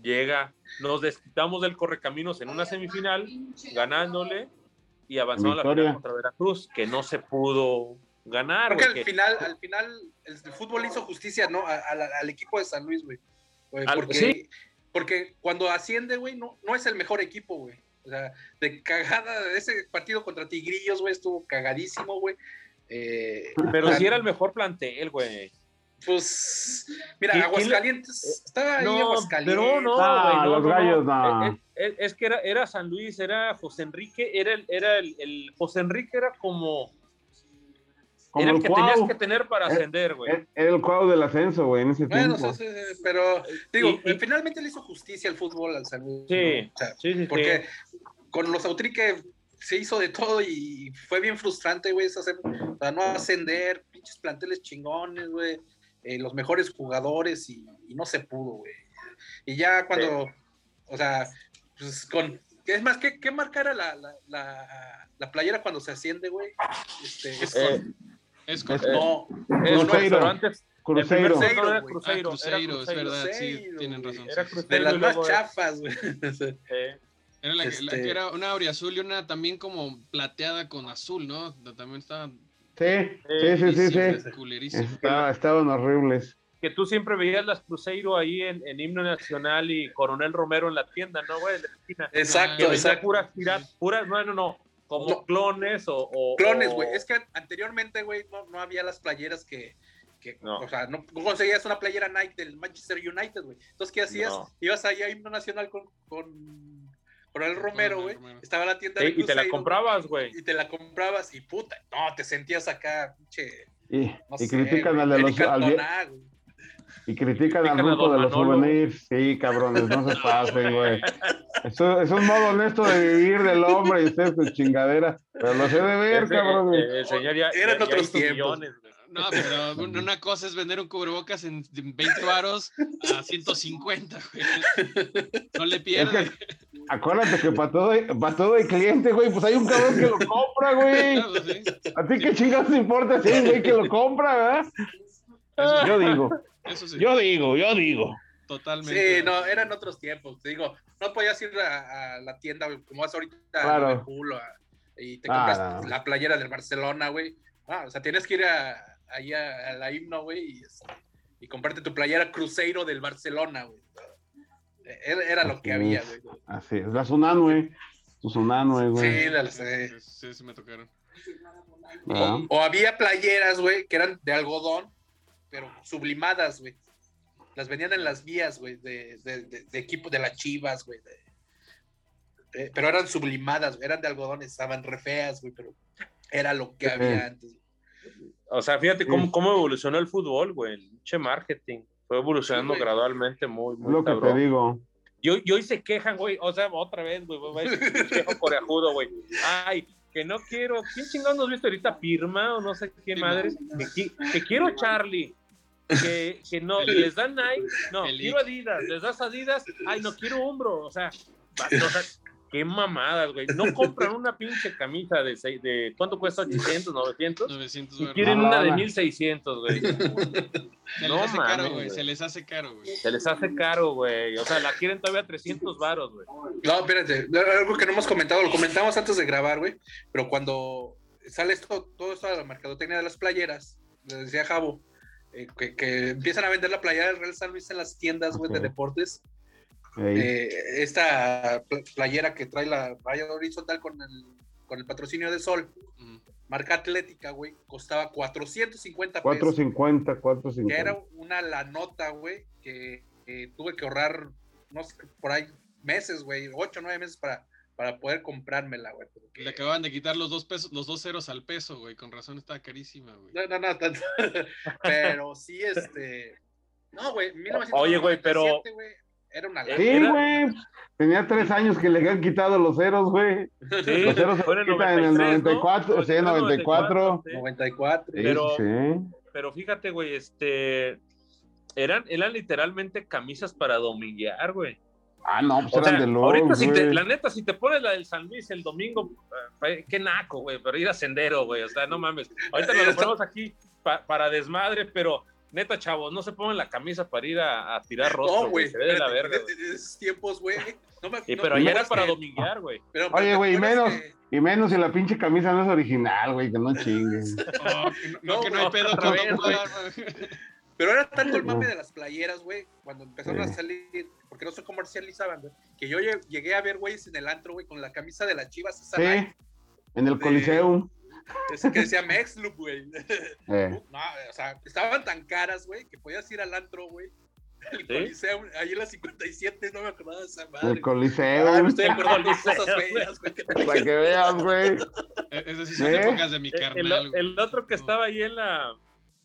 llega, nos desquitamos del correcaminos en una semifinal, ganándole, y avanzó a la final contra Veracruz, que no se pudo ganar. Porque al final, al final el, fútbol hizo justicia, ¿no? al equipo de San Luis, güey. Porque, porque cuando asciende, güey, no, no es el mejor equipo, güey. O sea, de cagada, de ese partido contra Tigrillos, güey, estuvo cagadísimo, güey. Eh, Pero sí era el mejor plantel, güey. Pues, mira, Aguascalientes, eh, estaba ahí Aguascalientes. Pero no, ah, los gallos, no. Eh, eh, es, que era, era San Luis, era José Enrique, era el, era el, José Enrique era como, era el, que tenías que tener para ascender, güey. Era el cuadro del ascenso, güey, en ese bueno, tiempo. Sí, sí, pero digo, finalmente le hizo justicia al fútbol al San Luis. Sí, sí, sí, Porque con los Autrique se hizo de todo y fue bien frustrante, güey, para no ascender, pinches planteles chingones, güey, eh, los mejores jugadores y, no se pudo, güey. Y ya cuando, o sea, pues con, es más, ¿qué, qué marca era la, la, la, playera cuando se asciende, güey? Este, es con, eh, es con, no, no, no, antes, Cruzeiro. Cruzeiro, era Cruzeiro, ah, Cruzeiro, es verdad, sí, tienen razón. Era de las más chafas, güey. Era la, que, la, que, este era una azul y una también como plateada con azul, ¿no? También estaban. Sí, sí, sí, sí. sí. estaban horribles. Que tú siempre veías las Cruzeiro ahí en, en, Himno Nacional y Coronel Romero en la tienda, ¿no, güey? Exacto, que exacto. Puras, tiras, puras, no, no, no, como clones o. o clones, güey. Es que anteriormente, güey, no, no había las playeras que, que, no. o sea, no conseguías una playera Nike del Manchester United, güey. Entonces, ¿qué hacías? Ibas ahí a Himno Nacional con, con el Romero, güey. Estaba la tienda de Y te la comprabas, güey. Y te la comprabas y puta, no, te sentías acá, pinche. Y, y critican al de los. Al, y critican al grupo de los souvenirs. Sí, cabrones, no se pasen, güey. Eso es un modo honesto de vivir del hombre y ustedes su chingadera. Pero lo sé de ver, cabrones. El, señor ya, Eran otros tiempos. No, pero una cosa es vender un cubrebocas en 20 varos a 150, güey. No le pierdes. acuérdate que para todo, para todo el cliente, güey, pues hay un cabrón que lo compra, güey. A ti qué chingados te importa si hay güey que lo compra, ¿verdad? yo digo. Eso sí. Yo digo, yo digo. Totalmente. Sí, no, eran otros tiempos. Te digo, no podías ir a, la tienda, como vas ahorita claro. y te compras ah, la playera del Barcelona, güey. Ah, o sea, tienes que ir a, ahí a, la himno, güey, este, y, comprarte tu playera Cruzeiro del Barcelona, güey. Era, lo que había, güey. Así es, la Sunan, güey. Tu Sunan, güey. Sí, la, sí, sí, sí, me tocaron. Ah. O, había playeras, güey, que eran de algodón, pero sublimadas, güey. Las vendían en las vías, güey, de, de, de, equipo de las chivas, güey. pero eran sublimadas, eran de algodón, estaban re feas, güey, pero era lo que había antes. O sea, fíjate cómo, cómo evolucionó el fútbol, güey, el che marketing. Fue evolucionando gradualmente muy, muy Lo que te digo. Y hoy, y hoy se quejan, güey, o sea, otra vez, güey, quejo coreajudo, güey. Ay, que no quiero, ¿quién chingados nos viste ahorita? Pirma o no sé qué madre. Que, que, quiero Charlie. Que, que no, les dan Nike, no, quiero Adidas, les das Adidas, ay, no quiero hombro, o sea, o sea Qué mamadas, güey. No compran una pinche camisa de, de ¿cuánto cuesta? ¿800, 900? 900 y quieren una de 1600, güey. Se les hace caro, güey. Se les hace caro, güey. Se les hace caro, güey. O sea, la quieren todavía 300 varos, güey. No, espérate. Algo que no hemos comentado, lo comentamos antes de grabar, güey. Pero cuando sale esto, todo esto de la mercadotecnia de las playeras, le decía Javo, eh, que, empiezan a vender la playera del Real San Luis en las tiendas, güey, de deportes eh, esta playera que trae la raya horizontal con el, con el patrocinio de Sol, marca atlética, güey, costaba 450 pesos. 450, 450. Que era una la nota, güey, que, tuve que ahorrar, no sé, por ahí meses, güey, 8 o 9 meses para, para poder comprármela, güey. Le acababan de quitar los dos pesos, los dos ceros al peso, güey, con razón estaba carísima, güey. No, no, no, tanto. pero sí, este... No, güey, Oye, güey, pero... Era una Sí, güey. Tenía tres años que le habían quitado los ceros, güey. Sí, los ceros se quitan en el 94, ¿no? sí, 94. 94. Pero, pero fíjate, güey, este. Eran, eran literalmente camisas para dominguear, güey. Ah, no, pues eran de los. Ahorita, si te, la neta, si te pones la del San Luis el domingo, eh, qué naco, güey, pero ir a sendero, güey. O sea, no mames. Ahorita nos lo ponemos aquí para desmadre, pero Neta, chavos, no se pongan la camisa para ir a, tirar rostro. No, güey. Se ve de la verga. De, esos tiempos, güey. No pero allá era para dominguear, güey. Oye, güey, y menos, y menos si la pinche camisa no es original, güey, que no chingues. no, que no, hay pedo con Pero era tanto el mame de las playeras, güey, cuando empezaron a salir, porque no se comercializaban, güey, que yo llegué a ver güeyes en el antro, güey, con la camisa de las chivas. Esa sí, en el Coliseo. Que decía Mexloop, güey. Eh. No, o sea, estaban tan caras, güey, que podías ir al antro, güey, El Coliseo, ahí en la 57, no me acordaba de esa madre. El Coliseo. Ah, me estoy acordando de cosas feas, güey. Para que veas, güey. Esas sí son ¿Eh? épocas de mi El, carnal. güey. el otro que estaba ahí en la.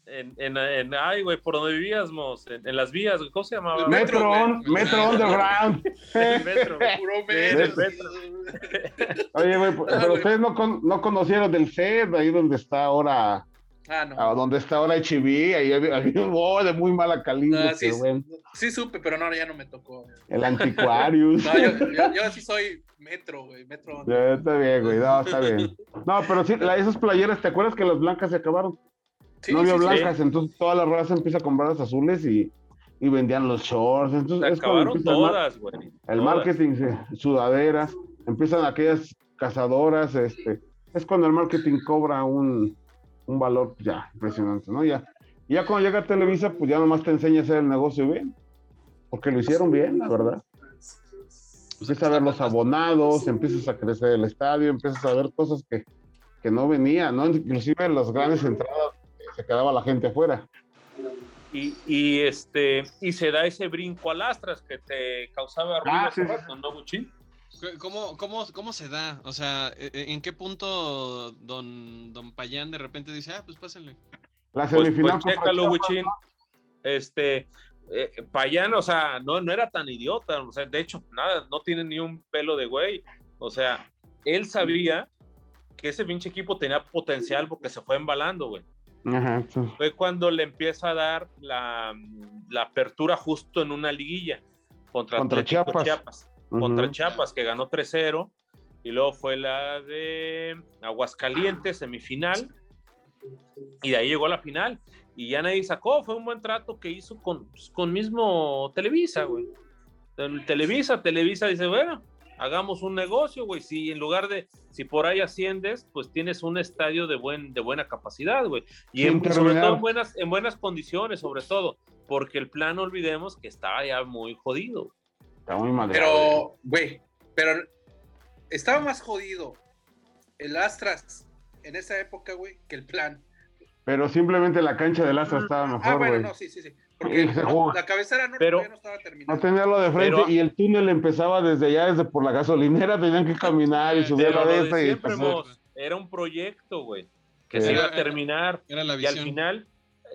En, en, en- ay, güey, por donde vivíamos, en, en las vías, güey, ¿cómo se llamaba? El Metro, Metro. Metro Underground. El metro. Puro Sí, del Oye, güey, pero güey. ustedes no, con- no conocieron del set, ahí donde está ahora, Ah, no. ah, donde está ahora HB, ahí había, había un boy de muy mala calidad, Ah, sí, pero bueno, sí supe, pero no, ya no me tocó. el antiquarius. No, yo, yo, yo sí soy metro, güey, metro. Ya, está bien, güey, no, está bien. No, pero sí, la- esas playeras, ¿te acuerdas que las blancas se acabaron? Sí, no había sí, sí. blancas, entonces toda la raza empieza a comprar las azules y, y vendían los shorts. Entonces Se es acabaron el mar- todas, güey. El todas. marketing, sí, sudaderas, empiezan aquellas cazadoras, este, es cuando el marketing cobra un, un valor ya impresionante, ¿no? Ya, ya cuando llega Televisa, pues ya nomás te enseña a hacer el negocio bien, porque lo hicieron bien, la verdad. Empiezas a ver los abonados, empiezas a crecer el estadio, empiezas a ver cosas que, que no venían, ¿no? Inclusive las grandes entradas se quedaba la gente afuera. Y, y, este, y se da ese brinco a lastras que te causaba ruido Ah, hace sí, sí. rato, ¿no, Buchín? ¿Cómo, cómo, ¿Cómo se da? O sea, ¿e- e- ¿en qué punto don, don Payán de repente dice, ah, pues pásenle? La Pues, semifinal pues contra chécalo, Buchín. Este, eh, Payán, o sea, no, no era tan idiota, o sea, de hecho, nada, no tiene ni un pelo de güey. O sea, él sabía que ese pinche equipo tenía potencial porque se fue embalando, güey. Ajá, sí. Fue cuando le empieza a dar la, la apertura justo en una liguilla contra, Chiapas. contra. Chiapas, que ganó 3-0, y luego fue la de Aguascalientes, semifinal, y de ahí llegó a la final, y ya nadie sacó, fue un buen trato que hizo con, pues, con mismo Televisa, güey. El Televisa, Televisa dice, bueno, hagamos un negocio, güey, si en lugar de, si por ahí asciendes, pues tienes un estadio de, buen, de buena capacidad, güey, y en- sobre todo en buenas, en buenas condiciones, sobre todo, porque el plan, no olvidemos que estaba ya muy jodido. Está muy mal. Pero, güey, pero estaba más jodido el Astras en esa época, güey, que el plan. Pero simplemente la cancha del Astra estaba ah, mejor, bueno, güey. no, sí, sí, sí. Porque se jugó. la cabecera no, Pero- no estaba terminada. No tenía lo de frente Pero- y el túnel empezaba desde allá, desde por la gasolinera, tenían que caminar y subir la de de. Mos, era un proyecto, güey, que Sí. se iba a Era- terminar. Era la Y al visión. final,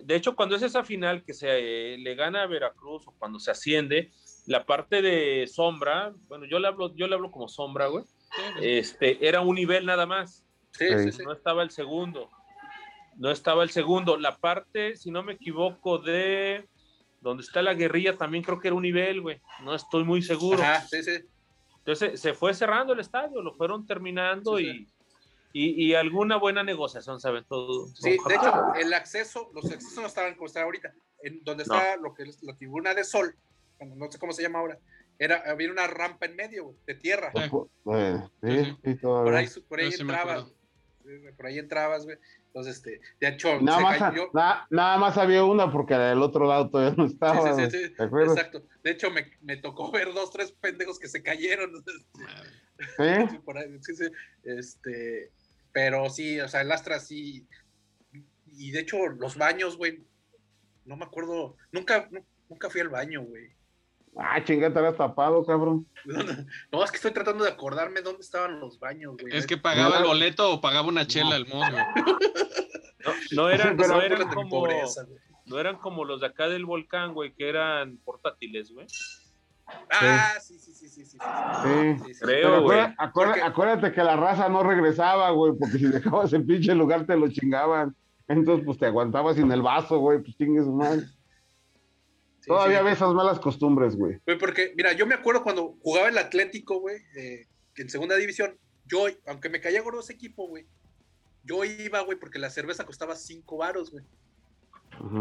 de hecho, cuando es esa final que se eh, le gana a Veracruz o cuando se asciende, la parte de sombra, bueno, yo le hablo, yo le hablo como sombra, güey, Sí, este, era un nivel nada más, Sí, Sí. sí, sí. no estaba el segundo. No estaba el segundo. La parte, si no me equivoco, de donde está la guerrilla, también creo que era un nivel, güey. No estoy muy seguro. Ajá, sí, sí. Entonces se fue cerrando el estadio, lo fueron terminando Sí, y, sí. y, y alguna buena negociación, ¿saben? Todo. Sí, de hecho, el acceso, los accesos no estaban como están ahorita. En donde está lo que es la tribuna de sol, no sé cómo se llama ahora, era, había una rampa en medio, güey, de tierra. Eh. Eh, Sí, sí, sí. Por ahí, por ahí Yo güey, Por ahí entrabas, güey. Entonces, este, de hecho, Nada se más, cayó- na- nada más había una porque del otro lado todavía no estaba. Sí, sí, sí. Exacto. De hecho, me, me tocó ver dos, tres pendejos que se cayeron. sí. Este, pero sí, o sea, el Astra sí. Y de hecho, los baños, güey. No me acuerdo. Nunca, nu- nunca fui al baño, güey. Ah, chingada, te habías tapado, cabrón. No, es que estoy tratando de acordarme dónde estaban los baños, güey. Es que pagaba No. el boleto o pagaba una chela al mozo. No, no eran, no eran como, pobreza, no eran como los de acá del volcán, güey, que eran portátiles, güey. Ah, sí, sí, sí, sí, sí. sí, Sí. sí, sí. Creo, Pero güey. acuérdate que la raza no regresaba, güey, porque si dejabas el pinche lugar te lo chingaban. Entonces, pues te aguantabas sin el vaso, güey, pues chingues mal. Sí, Todavía sí. ves esas malas costumbres, güey. Güey, porque, mira, yo me acuerdo cuando jugaba el Atlético, güey, eh, en segunda división, yo, aunque me caía gordo ese equipo, güey, yo iba, güey, porque la cerveza costaba cinco varos, güey.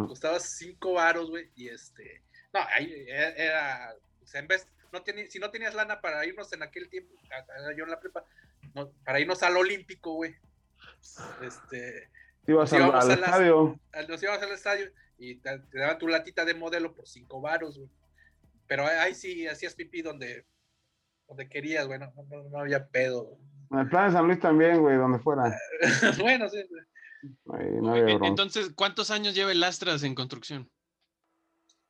Costaba cinco varos, güey, y este, no, ahí era, era, o sea, en vez, no tenía, si no tenías lana para irnos en aquel tiempo, yo en la prepa, no, para irnos al Olímpico, güey, este, Te ibas Sí, al, al las- estadio. al- nos íbamos al estadio y te, te daban tu latita de modelo por cinco varos, güey. Pero ahí sí hacías pipí donde, donde querías, güey, no, no- no había pedo. güey. En el plan de San Luis también, güey, donde fuera. bueno, sí. no bronca. Entonces, ¿cuántos años lleva el Astras en construcción?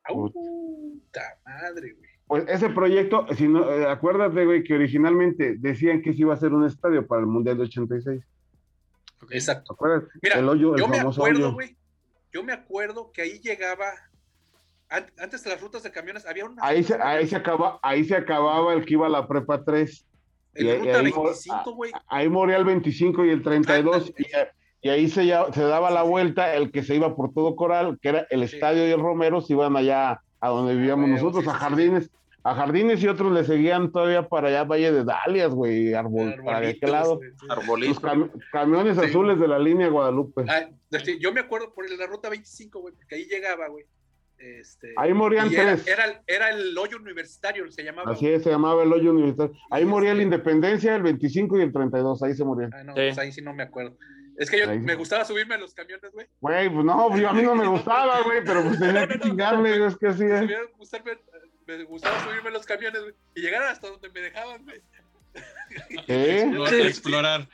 Au. Puta madre, güey. Pues ese proyecto, si no, eh, acuérdate, güey, que originalmente decían que se iba a ser un estadio para el Mundial de 86. Exacto. ¿Acuerdas? Mira, yo me acuerdo, güey, yo me acuerdo que ahí llegaba, antes de las rutas de camiones, había una... Ahí se, ahí se, acaba, ahí se acababa el que iba a la prepa 3. El y, ruta 25, güey. Ahí moría el 25 y el 32. Y, y, ahí se, se daba la vuelta, el que se iba por todo Coral, que era el estadio y el Romero, se iban allá a donde vivíamos nosotros, a Jardines. A Jardines y otros le seguían todavía para allá Valle de Dalias, güey, árbol, para de aquel lado. Los camiones azules de la línea Guadalupe. Ah, yo me acuerdo por la ruta 25, güey, porque ahí llegaba, güey. Este, ahí morían tres. Era, era, el hoyo universitario, se llamaba. Así es, se llamaba el hoyo universitario. Ahí moría la Independencia, el 25 y el 32, ahí se morían. Ah, no, pues ahí sí no me acuerdo. Es que yo me gustaba subirme a los camiones, güey. Güey, pues no, yo, a mí no me gustaba, güey, pero pues tenía que chingarle, es que así es. Me gustaba subirme a los camiones, güey, y llegar hasta donde me dejaban, güey. ¿Qué? Explorar.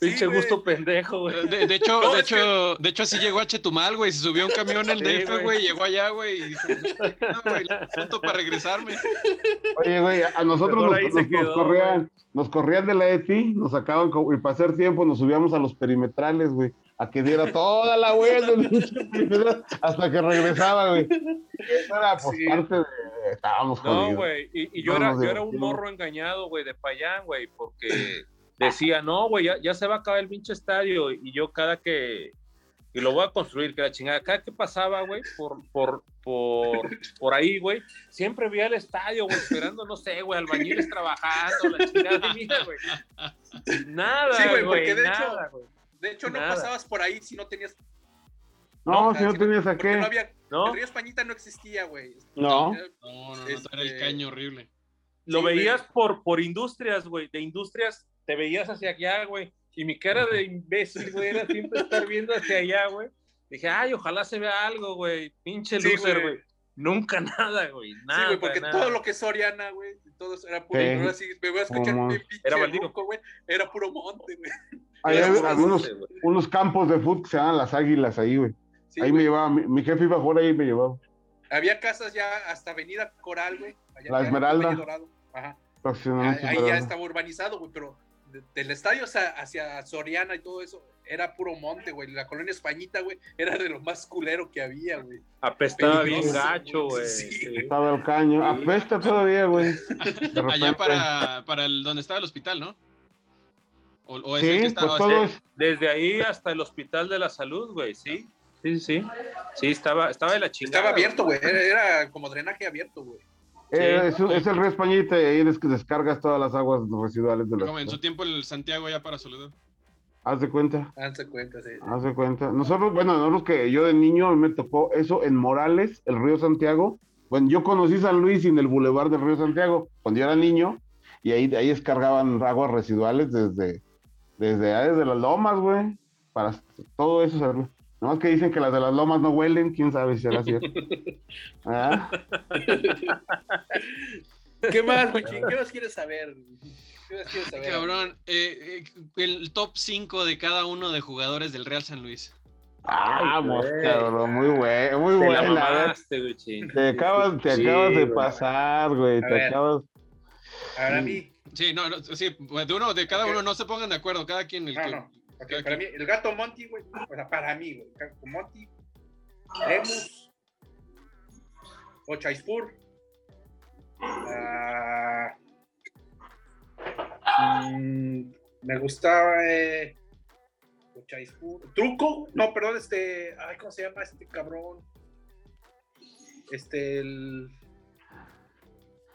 Pinche gusto pendejo, güey. De, hecho, de hecho, de hecho así llegó a Chetumal, güey. Se subió un camión en el DF, güey, llegó allá, güey, y dijo, no, güey, punto para regresarme. Oye, güey, a nosotros nos, nos, corrían, nos corrían de la ETI, nos sacaban, y para hacer tiempo nos subíamos a los perimetrales, güey, a que diera toda la vuelta hasta que regresaba, güey. Eso era por parte de estábamos jodidos. No, güey, y, yo, era, yo era un morro engañado, güey, de Payán, güey, porque decía, no, güey, ya, se va a acabar el pinche estadio. Y yo cada que, y lo voy a construir, que la chingada, cada que pasaba, güey, por, por, por, por ahí, güey, siempre veía el estadio, güey, esperando, no sé, güey, albañiles trabajando, la chingada, mira, güey. Nada, sí, güey, porque de nada, hecho, de hecho no pasabas por ahí si no tenías no, si no tenías a qué. No había, El río Españita no existía, güey. No. No, no, no, era el este, caño horrible. Lo veías por, por industrias, güey. De industrias te veías hacia allá, güey. Y mi cara de imbécil, güey, era siempre estar viendo hacia allá, güey. Dije, ay, ojalá se vea algo, güey. Pinche loser, güey. Nunca nada, güey. Nada. Sí, güey, porque todo lo que es Soriana, güey, todo eso era puro. Sí. me voy a escuchar un pinche era güey. Era puro monte, güey. Hay algunos unos campos de fútbol que se llaman las águilas ahí, güey. ahí me llevaba, mi, jefe iba por ahí y me llevaba. Había casas ya hasta Avenida Coral, güey. La Esmeralda. Ajá. Ahí, ya estaba urbanizado, güey, pero del estadio hacia, Soriana y todo eso, era puro monte, güey. La colonia Españita, güey, era de lo más culero que había, güey. Apestaba bien gacho, güey. Estaba el caño. Apesta todavía, güey. Allá para, para el, donde estaba el hospital, ¿no? O, sí, que estaba pues Desde ahí hasta el hospital de la salud, güey, sí. Sí, sí. Sí, estaba, estaba de la chingada. Estaba abierto, güey. Era, como drenaje abierto, güey. Eh, es, el río Españita y ahí es que descargas todas las aguas residuales de la Como en su tiempo el Santiago ya para Soledad. Haz de cuenta. Haz de cuenta, sí. Haz de cuenta. Nosotros, bueno, nosotros que yo de niño me tocó eso en Morales, el río Santiago. Bueno, yo conocí San Luis sin el bulevar del río Santiago cuando yo era niño y ahí, ahí descargaban aguas residuales desde, desde, desde las lomas, güey. Para todo eso. Nomás que dicen que las de las lomas no huelen, quién sabe si será cierto. ¿Ah? ¿Qué más, ¿Qué más quieres saber? Cabrón, eh, eh, el top 5 de cada uno de jugadores del Real San Luis. Vamos, cabrón, muy bueno, muy bueno. Te acabas, te acabas de pasar, güey, te acabas. Ahora a mí. Sí, no, no, sí, de uno, de cada uno no se pongan de acuerdo, cada quien el que. para mí, el gato Monty, güey, o sea, para mí, güey, el gato Monty, Lemus, Ochaispur, uh, Mm, me gustaba eh, Truco, no, perdón, este. Ay, ¿cómo se llama este cabrón? Este, el.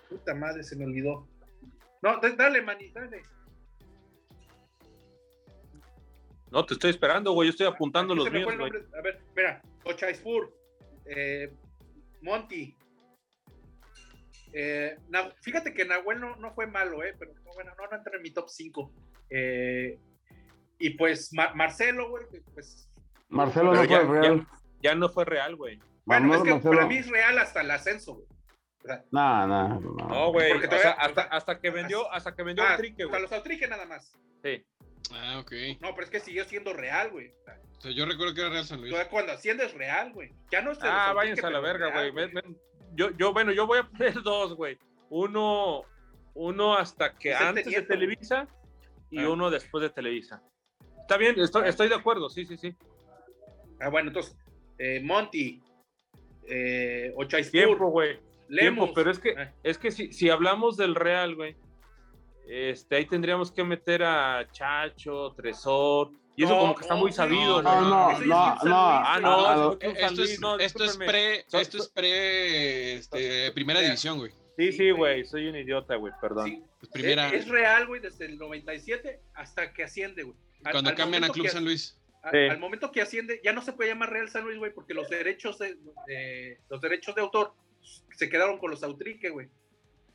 Puta madre, se me olvidó. No, dale, mani, dale. No, te estoy esperando, güey. Yo estoy apuntando los míos. A ver, espera. Ochaispur, eh, Monty, eh, fíjate que Nahuel no, fue malo, eh, pero bueno, no, entra en mi top 5. Eh, y pues Marcelo, güey, pues. Marcelo no fue real. Ya, no fue real, güey. Bueno, es que para mí es real hasta el ascenso, güey. No, no, no. güey. hasta, hasta, que vendió, hasta que vendió ah, el trique, güey. Hasta los trique nada más. Sí. Ah, ok. No, pero es que siguió siendo real, güey. O sea, yo recuerdo que era Real San Luis. Cuando asciendes real, güey. Ya no Ah, váyanse a la verga, güey. yo, yo, bueno, yo voy a poner dos, güey. Uno, uno hasta que antes de Televisa y ah. uno después de Televisa. Está bien, estoy, ah. estoy de acuerdo, sí, sí, sí. Ah, bueno, entonces, eh, Monty, eh, Tiempo, güey. Tiempo, pero es que, es que si, si hablamos del Real, güey, este, ahí tendríamos que meter a Chacho, Tresor, y eso como que está muy sabido. No, no, no, no. Ah, no, esto es, esto es pre, esto es pre este, primera división, güey. Sí, sí, güey, soy un idiota, güey, perdón. Pues primera... es, real, güey, desde el 97 hasta que asciende, güey. Cuando cambian a Club San Luis. Al, momento que asciende, ya no se puede llamar Real San Luis, güey, porque los derechos de, los derechos de autor se quedaron con los Autrique, güey.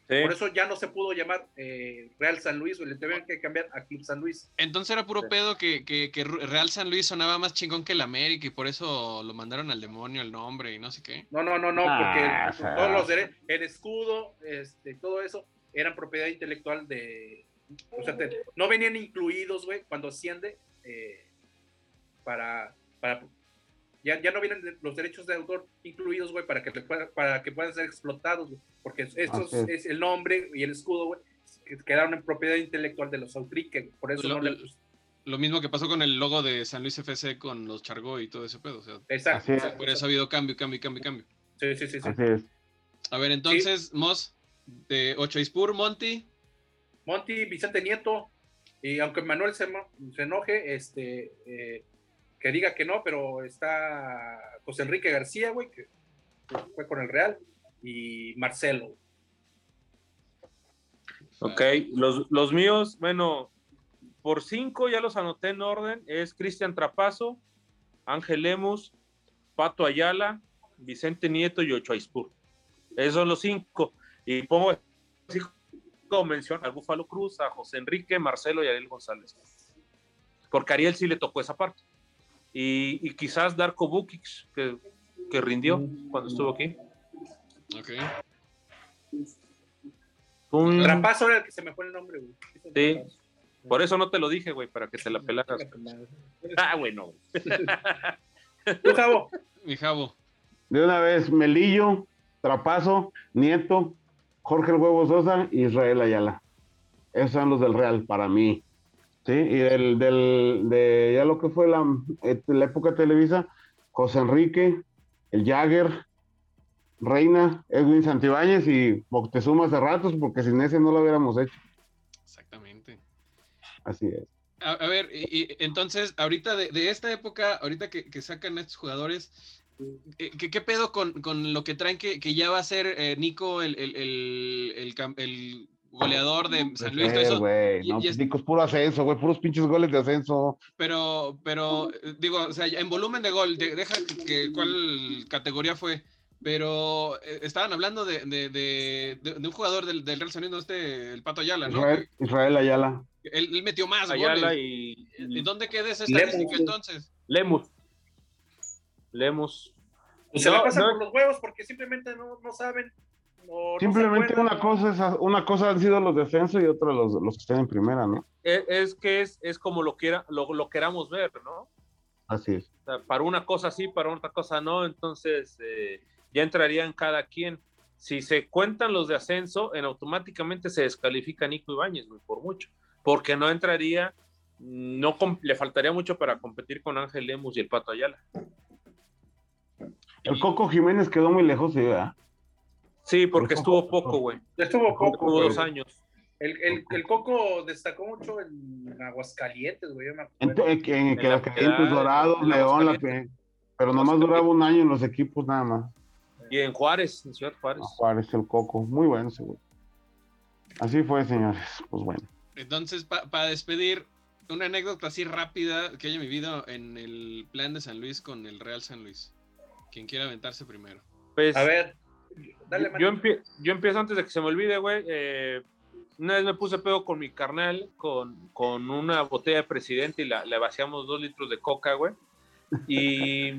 Por eso ya no se pudo llamar eh, Real San Luis, o le tuvieron que cambiar a Club San Luis. Entonces era puro pedo que, que, Real San Luis sonaba más chingón que el América y por eso lo mandaron al demonio el nombre y no sé qué. No, no, no, no, porque ah, todos los el escudo, este, todo eso, eran propiedad intelectual de. O sea, no venían incluidos, güey, cuando asciende eh, para, para ya, ya no vienen los derechos de autor incluidos, güey, para que, para que puedan ser explotados, güey, porque esto es. el nombre y el escudo, güey, que quedaron en propiedad intelectual de los Autrique, por eso lo, no le... Lo mismo que pasó con el logo de San Luis FC con los Chargó y todo ese pedo, o sea, exacto, por eso ha habido cambio, cambio, cambio, cambio. Sí, sí, sí. sí. A ver, entonces, Moss, de Ocho Ispur, Monty. Monty, Vicente Nieto, y aunque Manuel se, se enoje, este, eh, que diga que no, pero está José Enrique García, güey, que fue con el Real, y Marcelo. Ok, los, los míos, bueno, por cinco ya los anoté en orden, es Cristian Trapazo, Ángel Lemus, Pato Ayala, Vicente Nieto y Ochoa Ispur. Esos son los cinco. Y pongo como mención al Búfalo Cruz, a José Enrique, Marcelo y Ariel González. Porque Ariel sí le tocó esa parte y, quizás Darko Bukic, que, que, rindió cuando estuvo aquí. Ok. Un... Trapazo era el que se me fue el nombre, güey. Sí. Por eso no te lo dije, güey, para que te la pelaras. ah, bueno. ¿Tu Javo? Mi Javo. De una vez, Melillo, Trapazo, Nieto, Jorge el Huevo Sosa y Israel Ayala. Esos son los del Real para mí. Sí, y del, del, de ya lo que fue la, eh, la época de Televisa, José Enrique, el Jagger, Reina, Edwin Santibáñez y Moctezuma hace ratos, porque sin ese no lo hubiéramos hecho. Exactamente. Así es. A, ver, y, entonces, ahorita de, esta época, ahorita que, sacan estos jugadores, eh, ¿qué, qué pedo con, con, lo que traen que, que ya va a ser eh, Nico el, el, el, el goleador de San Luis. eso. Güey, no, es... puro ascenso, güey, puros pinches goles de ascenso. Pero, pero, digo, o sea, en volumen de gol, deja que, cuál categoría fue. Pero eh, estaban hablando de, de, de, un jugador del, del Real San Luis, este, el Pato Ayala, ¿no? Israel, Ayala. Él, metió más Ayala goles. Y, y, dónde queda esa estadística entonces? Lemus. Lemus. Pues se la pasan por los huevos porque simplemente no, no saben Simplemente una cosa es, una cosa han sido los descensos y otra los, los que están en primera, ¿no? Es, que es, es como lo, quiera, lo, lo, queramos ver, ¿no? Así es. para una cosa sí, para otra cosa no, entonces eh, ya entraría en cada quien. Si se cuentan los de ascenso, en automáticamente se descalifica Nico Ibáñez, por mucho, porque no entraría, no le faltaría mucho para competir con Ángel Lemus y el Pato Ayala. El Coco Jiménez quedó muy lejos, ¿verdad? Sí, porque estuvo poco, güey. Estuvo poco. Estuvo dos años. El, el, el, Coco destacó mucho en Aguascalientes, güey. En, en, en Aguascalientes, Dorados, León, la que, pero nomás duraba un año en los equipos nada más. Y en Juárez, en Ciudad Juárez. Juárez, el Coco. Muy bueno ese güey. Así fue, señores. Pues bueno. Entonces, para despedir, una anécdota así rápida que haya vivido en el plan de San Luis con el Real San Luis. Quien quiera aventarse primero. Pues, a ver yo, yo, empiezo antes de que se me olvide, güey. Eh, una vez me puse pedo con mi carnal, con, con una botella de presidente y la, le vaciamos dos litros de coca, güey. Y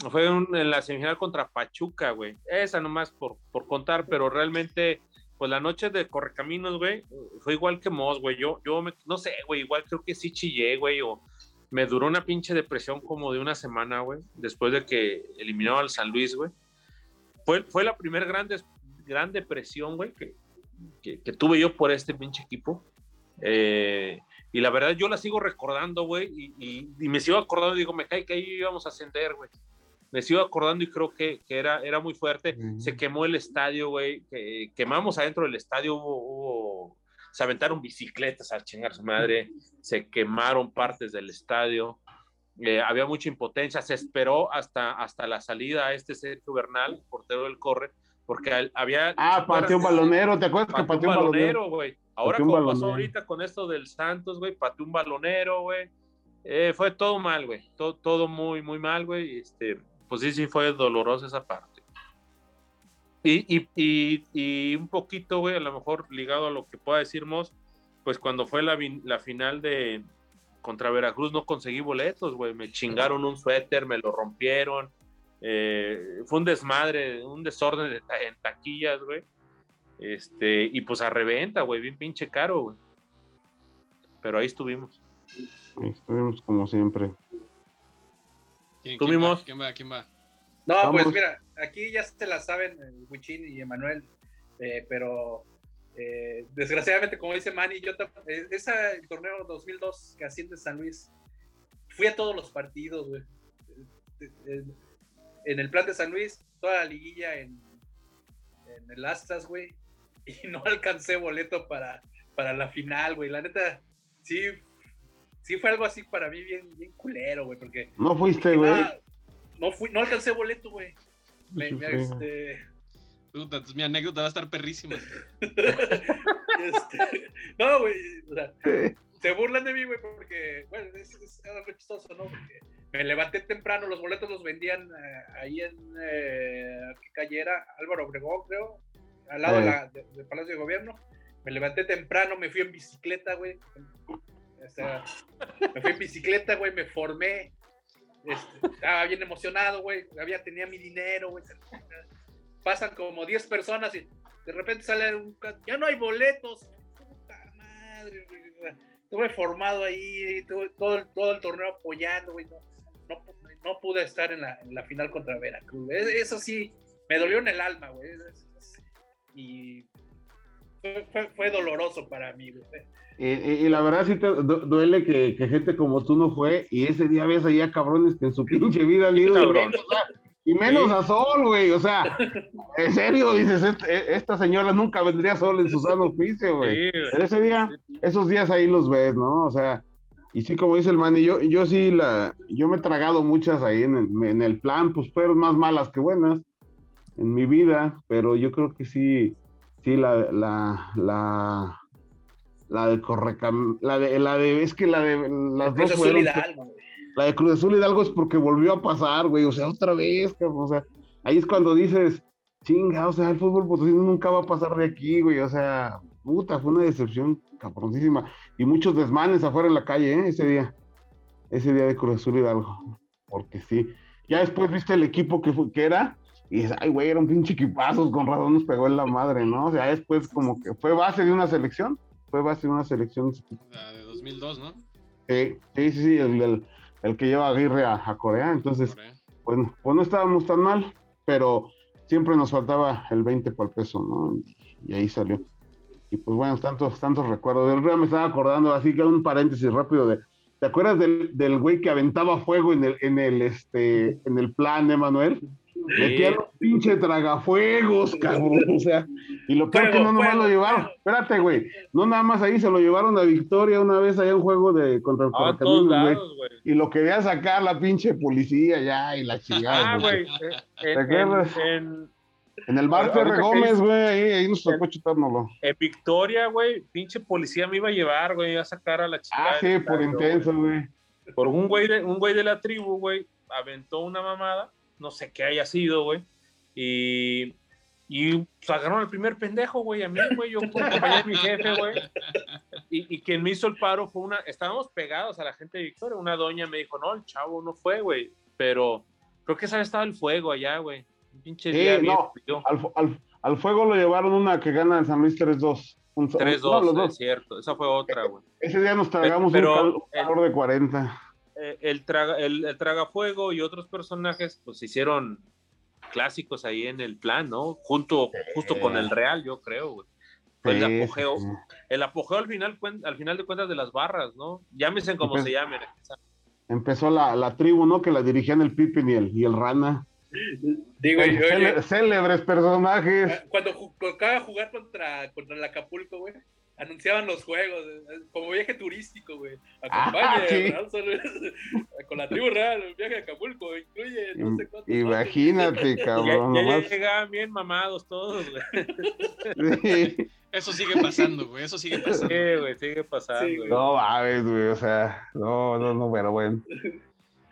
fue en la semifinal contra Pachuca, güey. Esa nomás por, por contar, pero realmente, pues la noche de Correcaminos, güey, fue igual que Moss, güey. Yo, yo no sé, güey, igual creo que sí chillé, güey, o me duró una pinche depresión como de una semana, güey, después de que eliminó al San Luis, güey fue, fue la primera gran, gran depresión, güey, que, que, tuve yo por este pinche equipo. Eh, y la verdad, yo la sigo recordando, güey, y, y, me sigo acordando, digo, me cae que ahí íbamos a ascender, güey. Me sigo acordando y creo que, que era, era muy fuerte. Se quemó el estadio, güey. Que, quemamos adentro del estadio, hubo, se aventaron bicicletas a chingar su madre, se quemaron partes del estadio. Eh, había mucha impotencia, se esperó hasta, hasta la salida a este Sergio Bernal, portero del Corre, porque había... Ah, pateó un balonero, ¿te acuerdas que pateó un balonero, güey? Ahora como pasó ahorita con esto del Santos, güey, pateó un balonero, güey. Eh, fue todo mal, güey, todo, todo muy, muy mal, güey. Este, pues sí, sí fue dolorosa esa parte. Y, y, y, y un poquito, güey, a lo mejor ligado a lo que pueda decir pues cuando fue la, la final de, contra Veracruz no conseguí boletos, güey. Me chingaron un suéter, me lo rompieron. Eh, fue un desmadre, un desorden en taquillas, güey. Este, y pues a reventa, güey, bien pinche caro, güey. Pero ahí estuvimos. Ahí estuvimos como siempre. ¿Quién, ¿Quién va? ¿Quién va? No, pues mira, aquí ya se la saben, Huichín y Emanuel, eh, pero eh, desgraciadamente, como dice Manny, yo eh, esa el torneo 2002 que asciende San Luis, fui a todos los partidos, güey. En el plan de San Luis, toda la liguilla en, en el Astras, güey. Y no alcancé boleto para, para la final, güey. La neta, sí, sí fue algo así para mí bien, bien culero, güey. Porque. No fuiste, güey. No, fui, no alcancé boleto, güey. este, mi anécdota va a estar perrísima. Este, no, güey. se burlan de mí, güey, porque, bueno, es, algo chistoso, ¿no? Porque me levanté temprano, los boletos los vendían eh, ahí en, eh, ¿qué calle era? Álvaro Obregón, creo, al lado del Palacio de Gobierno. Me levanté temprano, me fui en bicicleta, güey. O sea, me fui en bicicleta, güey, me formé. Este, estaba bien emocionado, güey. Había, tenía mi dinero, güey pasan como 10 personas y de repente sale un... Ya no hay boletos. Puta madre, Estuve formado ahí, todo, el, todo el torneo apoyando, güey. No, no, pude estar en la, en la, final contra Veracruz. Eso sí, me dolió en el alma, güey. Y fue, fue, doloroso para mí, güey. Y, la verdad sí te duele que, que, gente como tú no fue y ese día ves allá cabrones que en su pinche vida han ido y menos a Sol, güey, o sea, en serio, dices, e, esta señora nunca vendría Sol en su sano juicio, güey. ese día, esos días ahí los ves, ¿no? O sea, y sí, como dice el man, y yo, yo sí, la, yo me he tragado muchas ahí en el, en el plan, pues fueron más malas que buenas en mi vida, pero yo creo que sí, sí, la, la, la, la de Correcam, la de, la de, es que la de, las dos fueron, la de Cruz Azul Hidalgo es porque volvió a pasar, güey, o sea, otra vez, cabrón, o sea, ahí es cuando dices, chinga, o sea, el fútbol potosino nunca va a pasar de aquí, güey, o sea, puta, fue una decepción cabroncísima, y muchos desmanes afuera en la calle, ¿eh? ese día, ese día de Cruz Azul Hidalgo, porque sí, ya después viste el equipo que, que era, y dices, ay, güey, era un pinche equipazo, con razón nos pegó en la madre, ¿no? O sea, después como que fue base de una selección, fue base de una selección. La de 2002, ¿no? Sí, sí, sí, el, el que lleva a Aguirre a, Corea. Entonces, bueno, pues no estábamos tan mal, pero siempre nos faltaba el 20 por el peso, ¿no? Y, ahí salió. Y pues bueno, tantos, tantos recuerdos. Del Real me estaba acordando, así que un paréntesis rápido de. ¿Te acuerdas del, del güey que aventaba fuego en el, en el, este, en el plan, Emanuel? Metía los pinche tragafuegos, cabrón. O sea, y lo peor que no nomás lo llevaron. Espérate, güey. No nada más ahí se lo llevaron a Victoria una vez allá un juego de contra el ah, güey. Y lo quería sacar la pinche policía ya y la chingada. Ah, güey. En, en, el bar Ferre Gómez, güey, ahí, ahí nos tocó chutárnoslo. En Victoria, güey, pinche policía me iba a llevar, güey, a sacar a la chica. Ah, sí, por intenso, güey. Por un güey de, un güey de la tribu, güey, aventó una mamada no sé qué haya sido, güey. Y, y pues, agarraron al primer pendejo, güey, a mí, güey, yo acompañé a mi jefe, güey. Y, y, quien me hizo el paro fue una, estábamos pegados a la gente de Victoria, una doña me dijo, no, el chavo no fue, güey, pero creo que esa estaba el fuego allá, güey. Un pinche día no, al, al, fuego lo llevaron una que gana en San Luis 3-2. 3-2, es cierto, esa fue otra, güey. Ese día nos tragamos un calor de 40. Eh, el, traga, el, tragafuego y otros personajes pues hicieron clásicos ahí en el plan, ¿no? Junto, justo con el Real, yo creo, güey. el apogeo, el apogeo al final, al final de cuentas de las barras, ¿no? Llámense como se llamen. Empezó la, la, tribu, ¿no? Que la dirigían el Pippin y el, y el Rana. Digo, célebres personajes. Cuando tocaba jugar contra, contra el Acapulco, güey, anunciaban los juegos, como viaje turístico, güey. Acompañe ah, con la tribu real, el viaje a Acapulco, incluye no sé cuántos. Imagínate, cabrón. Ya, ya, llegaban bien mamados todos, güey. Eso sigue pasando, güey, eso sigue pasando. Sí, güey, sigue pasando. Sí, no mames, güey, o sea, no, no, no, pero bueno.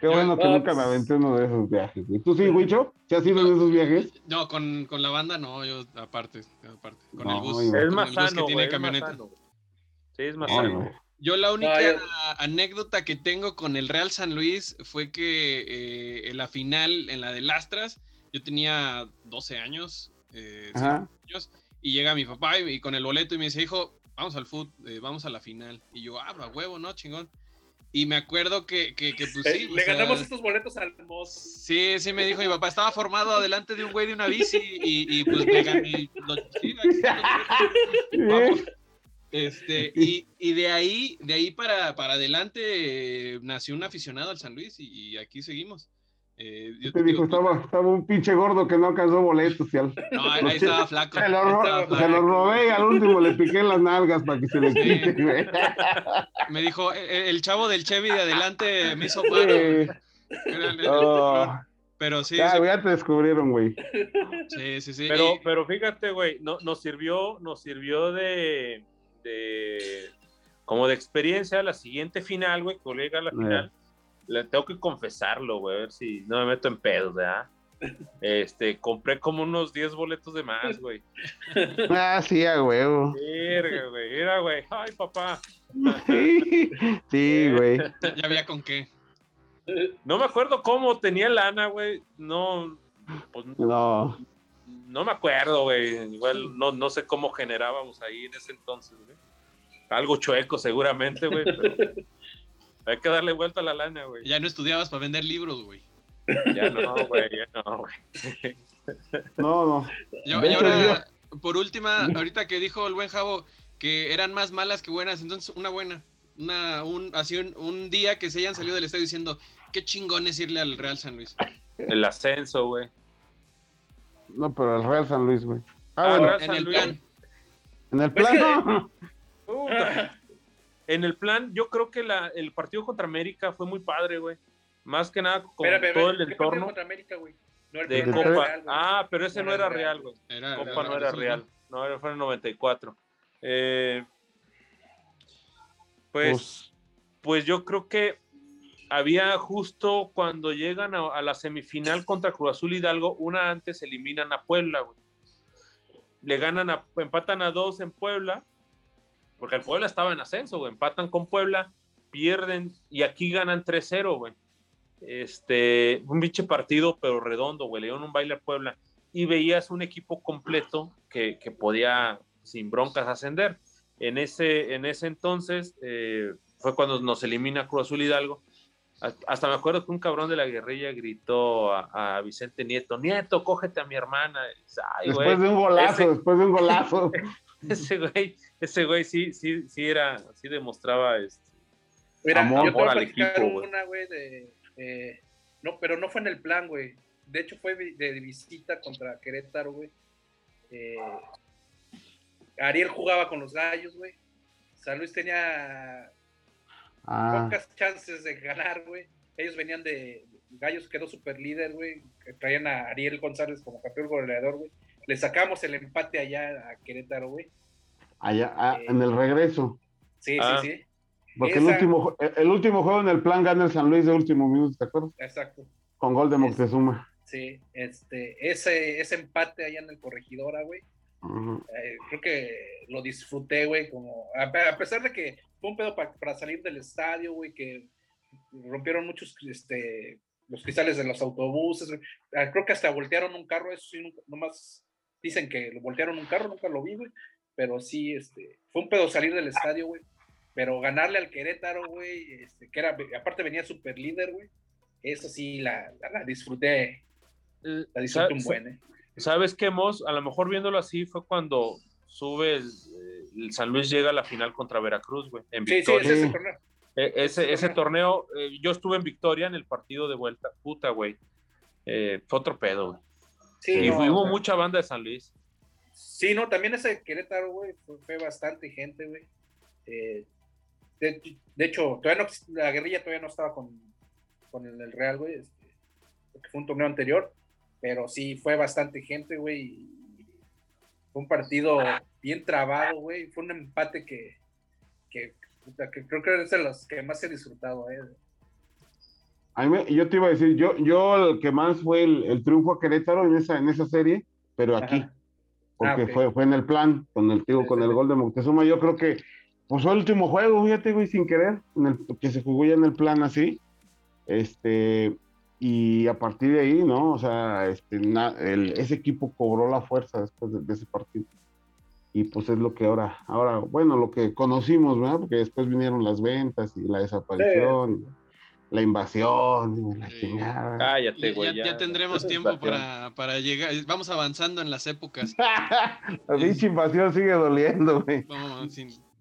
Qué bueno que nunca me aventé uno de esos viajes. ¿Y tú sí, Wicho? ¿Se has ido en esos viajes? No, con, con, la banda no, yo aparte, aparte. Con el bus. Es más sano, que tiene camioneta. sí, es más sano. Yo la única anécdota que tengo con el Real San Luis fue que eh, en la final, en la de Lastras, yo tenía 12 años, eh, años, y llega mi papá y, con el boleto y me dice, hijo, vamos al fútbol, eh, vamos a la final. Y yo, ah, a huevo, ¿no? Chingón. Y me acuerdo que, que, que pues sí. Le ganamos estos boletos al Moss. Sí, sí, me dijo mi papá, estaba formado adelante de un güey de una bici y, y pues me gané. sí, este, y, y, de ahí, de ahí para, para adelante eh, nació un aficionado al San Luis y aquí seguimos. Eh, yo te dijo, estaba, estaba, un pinche gordo que no alcanzó boletos. Y No, ahí, estaba flaco. Se lo, se lo, robé y al último le piqué las nalgas para que se le quite. Me dijo, e, e, el, chavo del Chevy de adelante me hizo paro. Oh. Pero sí. Ya, ya te descubrieron, güey. Sí, sí, sí. Pero, pero fíjate, güey, no, nos sirvió, nos sirvió de, de como de experiencia la siguiente final, güey, colega, la final le tengo que confesarlo, güey, a ver si no me meto en pedos, ¿verdad? Este, compré como unos 10 boletos de más, güey. Ah, sí, a huevo. Verga, güey. Mira, güey. Ay, papá. Sí, güey. Ya había con qué. No me acuerdo cómo tenía lana, güey. No. Pues, no. No me acuerdo, güey. Igual no, no sé cómo generábamos ahí en ese entonces, güey. Algo chueco, seguramente, güey. Pero... Hay que darle vuelta a la lana, güey. Ya no estudiabas para vender libros, güey. Ya no, güey, ya no, güey. No, no. y ahora, por última, ahorita que dijo el buen Javo que eran más malas que buenas, entonces una buena. Una, un, así un, día que se hayan salido del estadio diciendo, qué chingón es irle al Real San Luis. El ascenso, güey. No, pero al Real San Luis, güey. Ah, ah bueno. En el plan. En el plan. en el plan, yo creo que la, el partido contra América fue muy padre, güey. Más que nada con todo el entorno. Contra América, güey? No, de Copa. ah, pero ese no, era real, güey. Copa no era real. No, fue en el 94. Eh, pues, pues yo creo que había justo cuando llegan a, a, la semifinal contra Cruz Azul Hidalgo, una antes eliminan a Puebla, güey. Le ganan a, empatan a dos en Puebla porque el Puebla estaba en ascenso, güey. Empatan con Puebla, pierden y aquí ganan 3-0, güey. Este, un biche partido, pero redondo, güey. Le dieron un baile a Puebla. Y veías un equipo completo que, podía sin broncas ascender. En ese, en ese entonces eh, fue cuando nos elimina Cruz Azul Hidalgo. Hasta me acuerdo que un cabrón de la guerrilla gritó a, Vicente Nieto, Nieto, cógete a mi hermana. después de un golazo, después de un golazo. ese güey, ese güey sí, sí, sí era, sí demostraba este amor, yo al equipo, una, güey, de, no, pero no fue en el plan, güey. De hecho fue de, visita contra Querétaro, güey. Eh, Ariel jugaba con los gallos, güey. San Luis tenía ah. pocas chances de ganar, güey. Ellos venían de Gallos quedó super líder, güey. Traían a Ariel González como campeón goleador, güey. Le sacamos el empate allá a Querétaro, güey. Allá, ah, eh, en el regreso. Sí, sí, ah. sí. Porque el, último, el último juego en el plan gana el San Luis de último minuto, ¿te acuerdas? Exacto. Con gol de Moctezuma. Sí, este, ese, ese empate allá en el Corregidora, güey. Eh, creo que lo disfruté, güey, como, a, pesar de que fue un pedo para salir del estadio, güey, que rompieron muchos, este, los cristales de los autobuses, ah, creo que hasta voltearon un carro, eso sí, nomás dicen que lo voltearon un carro, nunca lo vi, güey, pero sí, este, fue un pedo salir del estadio, güey, pero ganarle al Querétaro, güey, este, que era, aparte venía super líder, güey, eso sí, la, la, disfruté eh, ¿eh? ¿Sabes qué, Mos? A lo mejor viéndolo así fue cuando sube el, San Luis llega a la final contra Veracruz, güey, en Victoria. Sí, ese torneo. E, ese, ese torneo, yo estuve en Victoria en el partido de vuelta. Puta, güey. fue otro pedo, güey. Y hubo mucha banda de San Luis. Sí, no, también ese Querétaro, güey, fue, bastante gente, güey. Eh, de, hecho, todavía no, la guerrilla todavía no estaba con, con el, Real, güey, este, porque fue un torneo anterior, pero sí fue bastante gente, güey. Fue un partido bien trabado, güey. Fue un empate que, que, creo que es de los que más he disfrutado, eh. A mí, yo te iba a decir, yo, yo el que más fue el, triunfo a Querétaro en esa, en esa serie, pero aquí. Porque ah, fue, fue en el plan, con el, tío, con el gol de Moctezuma. Yo creo que pues fue el último juego, fíjate, güey, sin querer, en el, que se jugó ya en el plan así. Este, y a partir de ahí, ¿no? O sea, este, ese equipo cobró la fuerza después de, ese partido. Y pues es lo que ahora, ahora, bueno, lo que conocimos, ¿verdad? Porque después vinieron las ventas y la desaparición la invasión, la chingada. Cállate, güey. Ya, tendremos tiempo para, para, llegar. Vamos avanzando en las épocas. la pinche invasión sigue doliendo, güey. Vamos,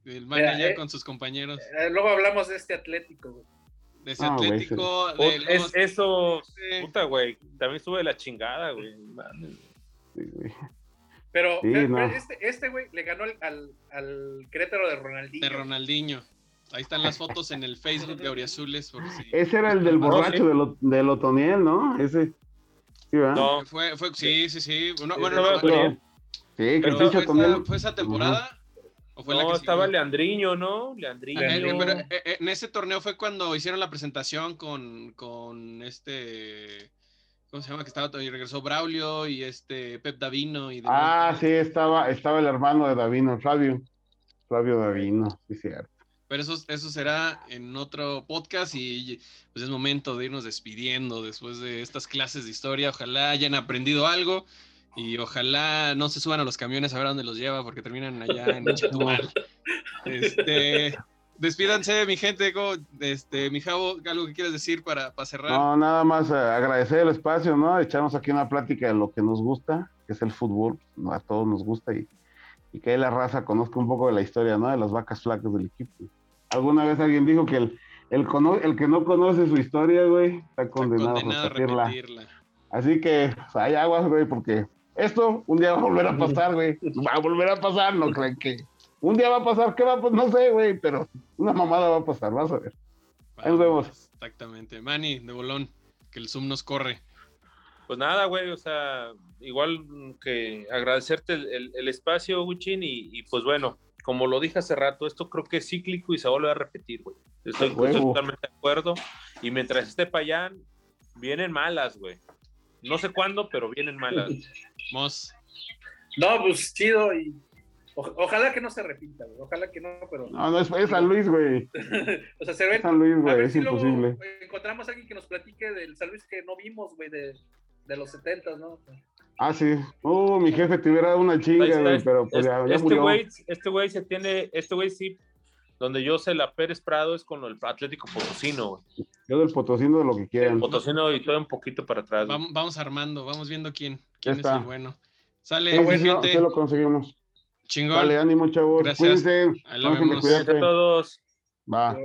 el man ya eh, con sus compañeros. Eh, luego hablamos de este Atlético, güey. De ese ah, Atlético. es, eso, puta, güey. También sube la chingada, güey. Sí, güey. Pero, este, este, güey, le ganó al, al Querétaro de Ronaldinho. De Ronaldinho. Ahí están las fotos en el Facebook de Auriazules. Ese era el del borracho de, Lotoniel, ¿no? Ese. Sí, ¿verdad? No, fue, fue, sí, sí, sí. bueno, no, sí, que fue, ¿Fue esa temporada? ¿O fue no, la que estaba Leandriño, ¿no? Leandriño. pero eh, eh, en ese torneo fue cuando hicieron la presentación con, con este. ¿Cómo se llama? Que estaba y regresó Braulio y este Pep Davino. Y ah, sí, estaba, estaba el hermano de Davino, Flavio. Flavio Davino, sí, cierto. Pero eso, eso será en otro podcast y pues es momento de irnos despidiendo después de estas clases de historia. Ojalá hayan aprendido algo y ojalá no se suban a los camiones a ver dónde los lleva porque terminan allá en Chetumal. Este, despídanse, mi gente. Este, mi Javo, ¿algo que quieres decir para, para cerrar? No, nada más eh, agradecer el espacio, ¿no? Echamos aquí una plática de lo que nos gusta, que es el fútbol. A todos nos gusta y, y que la raza conozca un poco de la historia, ¿no? De las vacas flacas del equipo alguna vez alguien dijo que el, el, el que no conoce su historia, güey, está condenado, a, repetirla. Así que hay aguas, güey, porque esto un día va a volver a pasar, güey. Va a volver a pasar, no creen que. Un día va a pasar, ¿qué va a pasar? No sé, güey, pero una mamada va a pasar, vas a ver. Ahí nos vemos. Exactamente. Manny, de bolón, que el Zoom nos corre. Pues nada, güey, o sea, igual que agradecerte el, espacio, Guchin, y, y pues bueno, como lo dije hace rato, esto creo que es cíclico y se vuelve a repetir, güey. Estoy, totalmente de acuerdo. Y mientras esté Payán, vienen malas, güey. No sé cuándo, pero vienen malas. Mos. No, pues chido y ojalá que no se repita, güey. Ojalá que no, pero. No, no, es, San Luis, güey. o sea, se ven. San Luis, güey, es imposible. encontramos a alguien que nos platique del San Luis que no vimos, güey, de, de los 70, ¿no? Ah, sí. Uh, mi jefe te hubiera dado una chinga, güey, pero pues ya, este güey, este güey se tiene, este güey sí, donde yo sé la Pérez Prado es con el Atlético Potosino, güey. Yo del Potosino de lo que quieran. El Potosino y todo un poquito para atrás. Vamos, armando, vamos viendo quién, quién es el bueno. Sale, sí, gente. lo conseguimos. Chingón. Vale, ánimo, chavos. Gracias. Cuídense. Ahí la vemos. Cuídate. a todos. Va.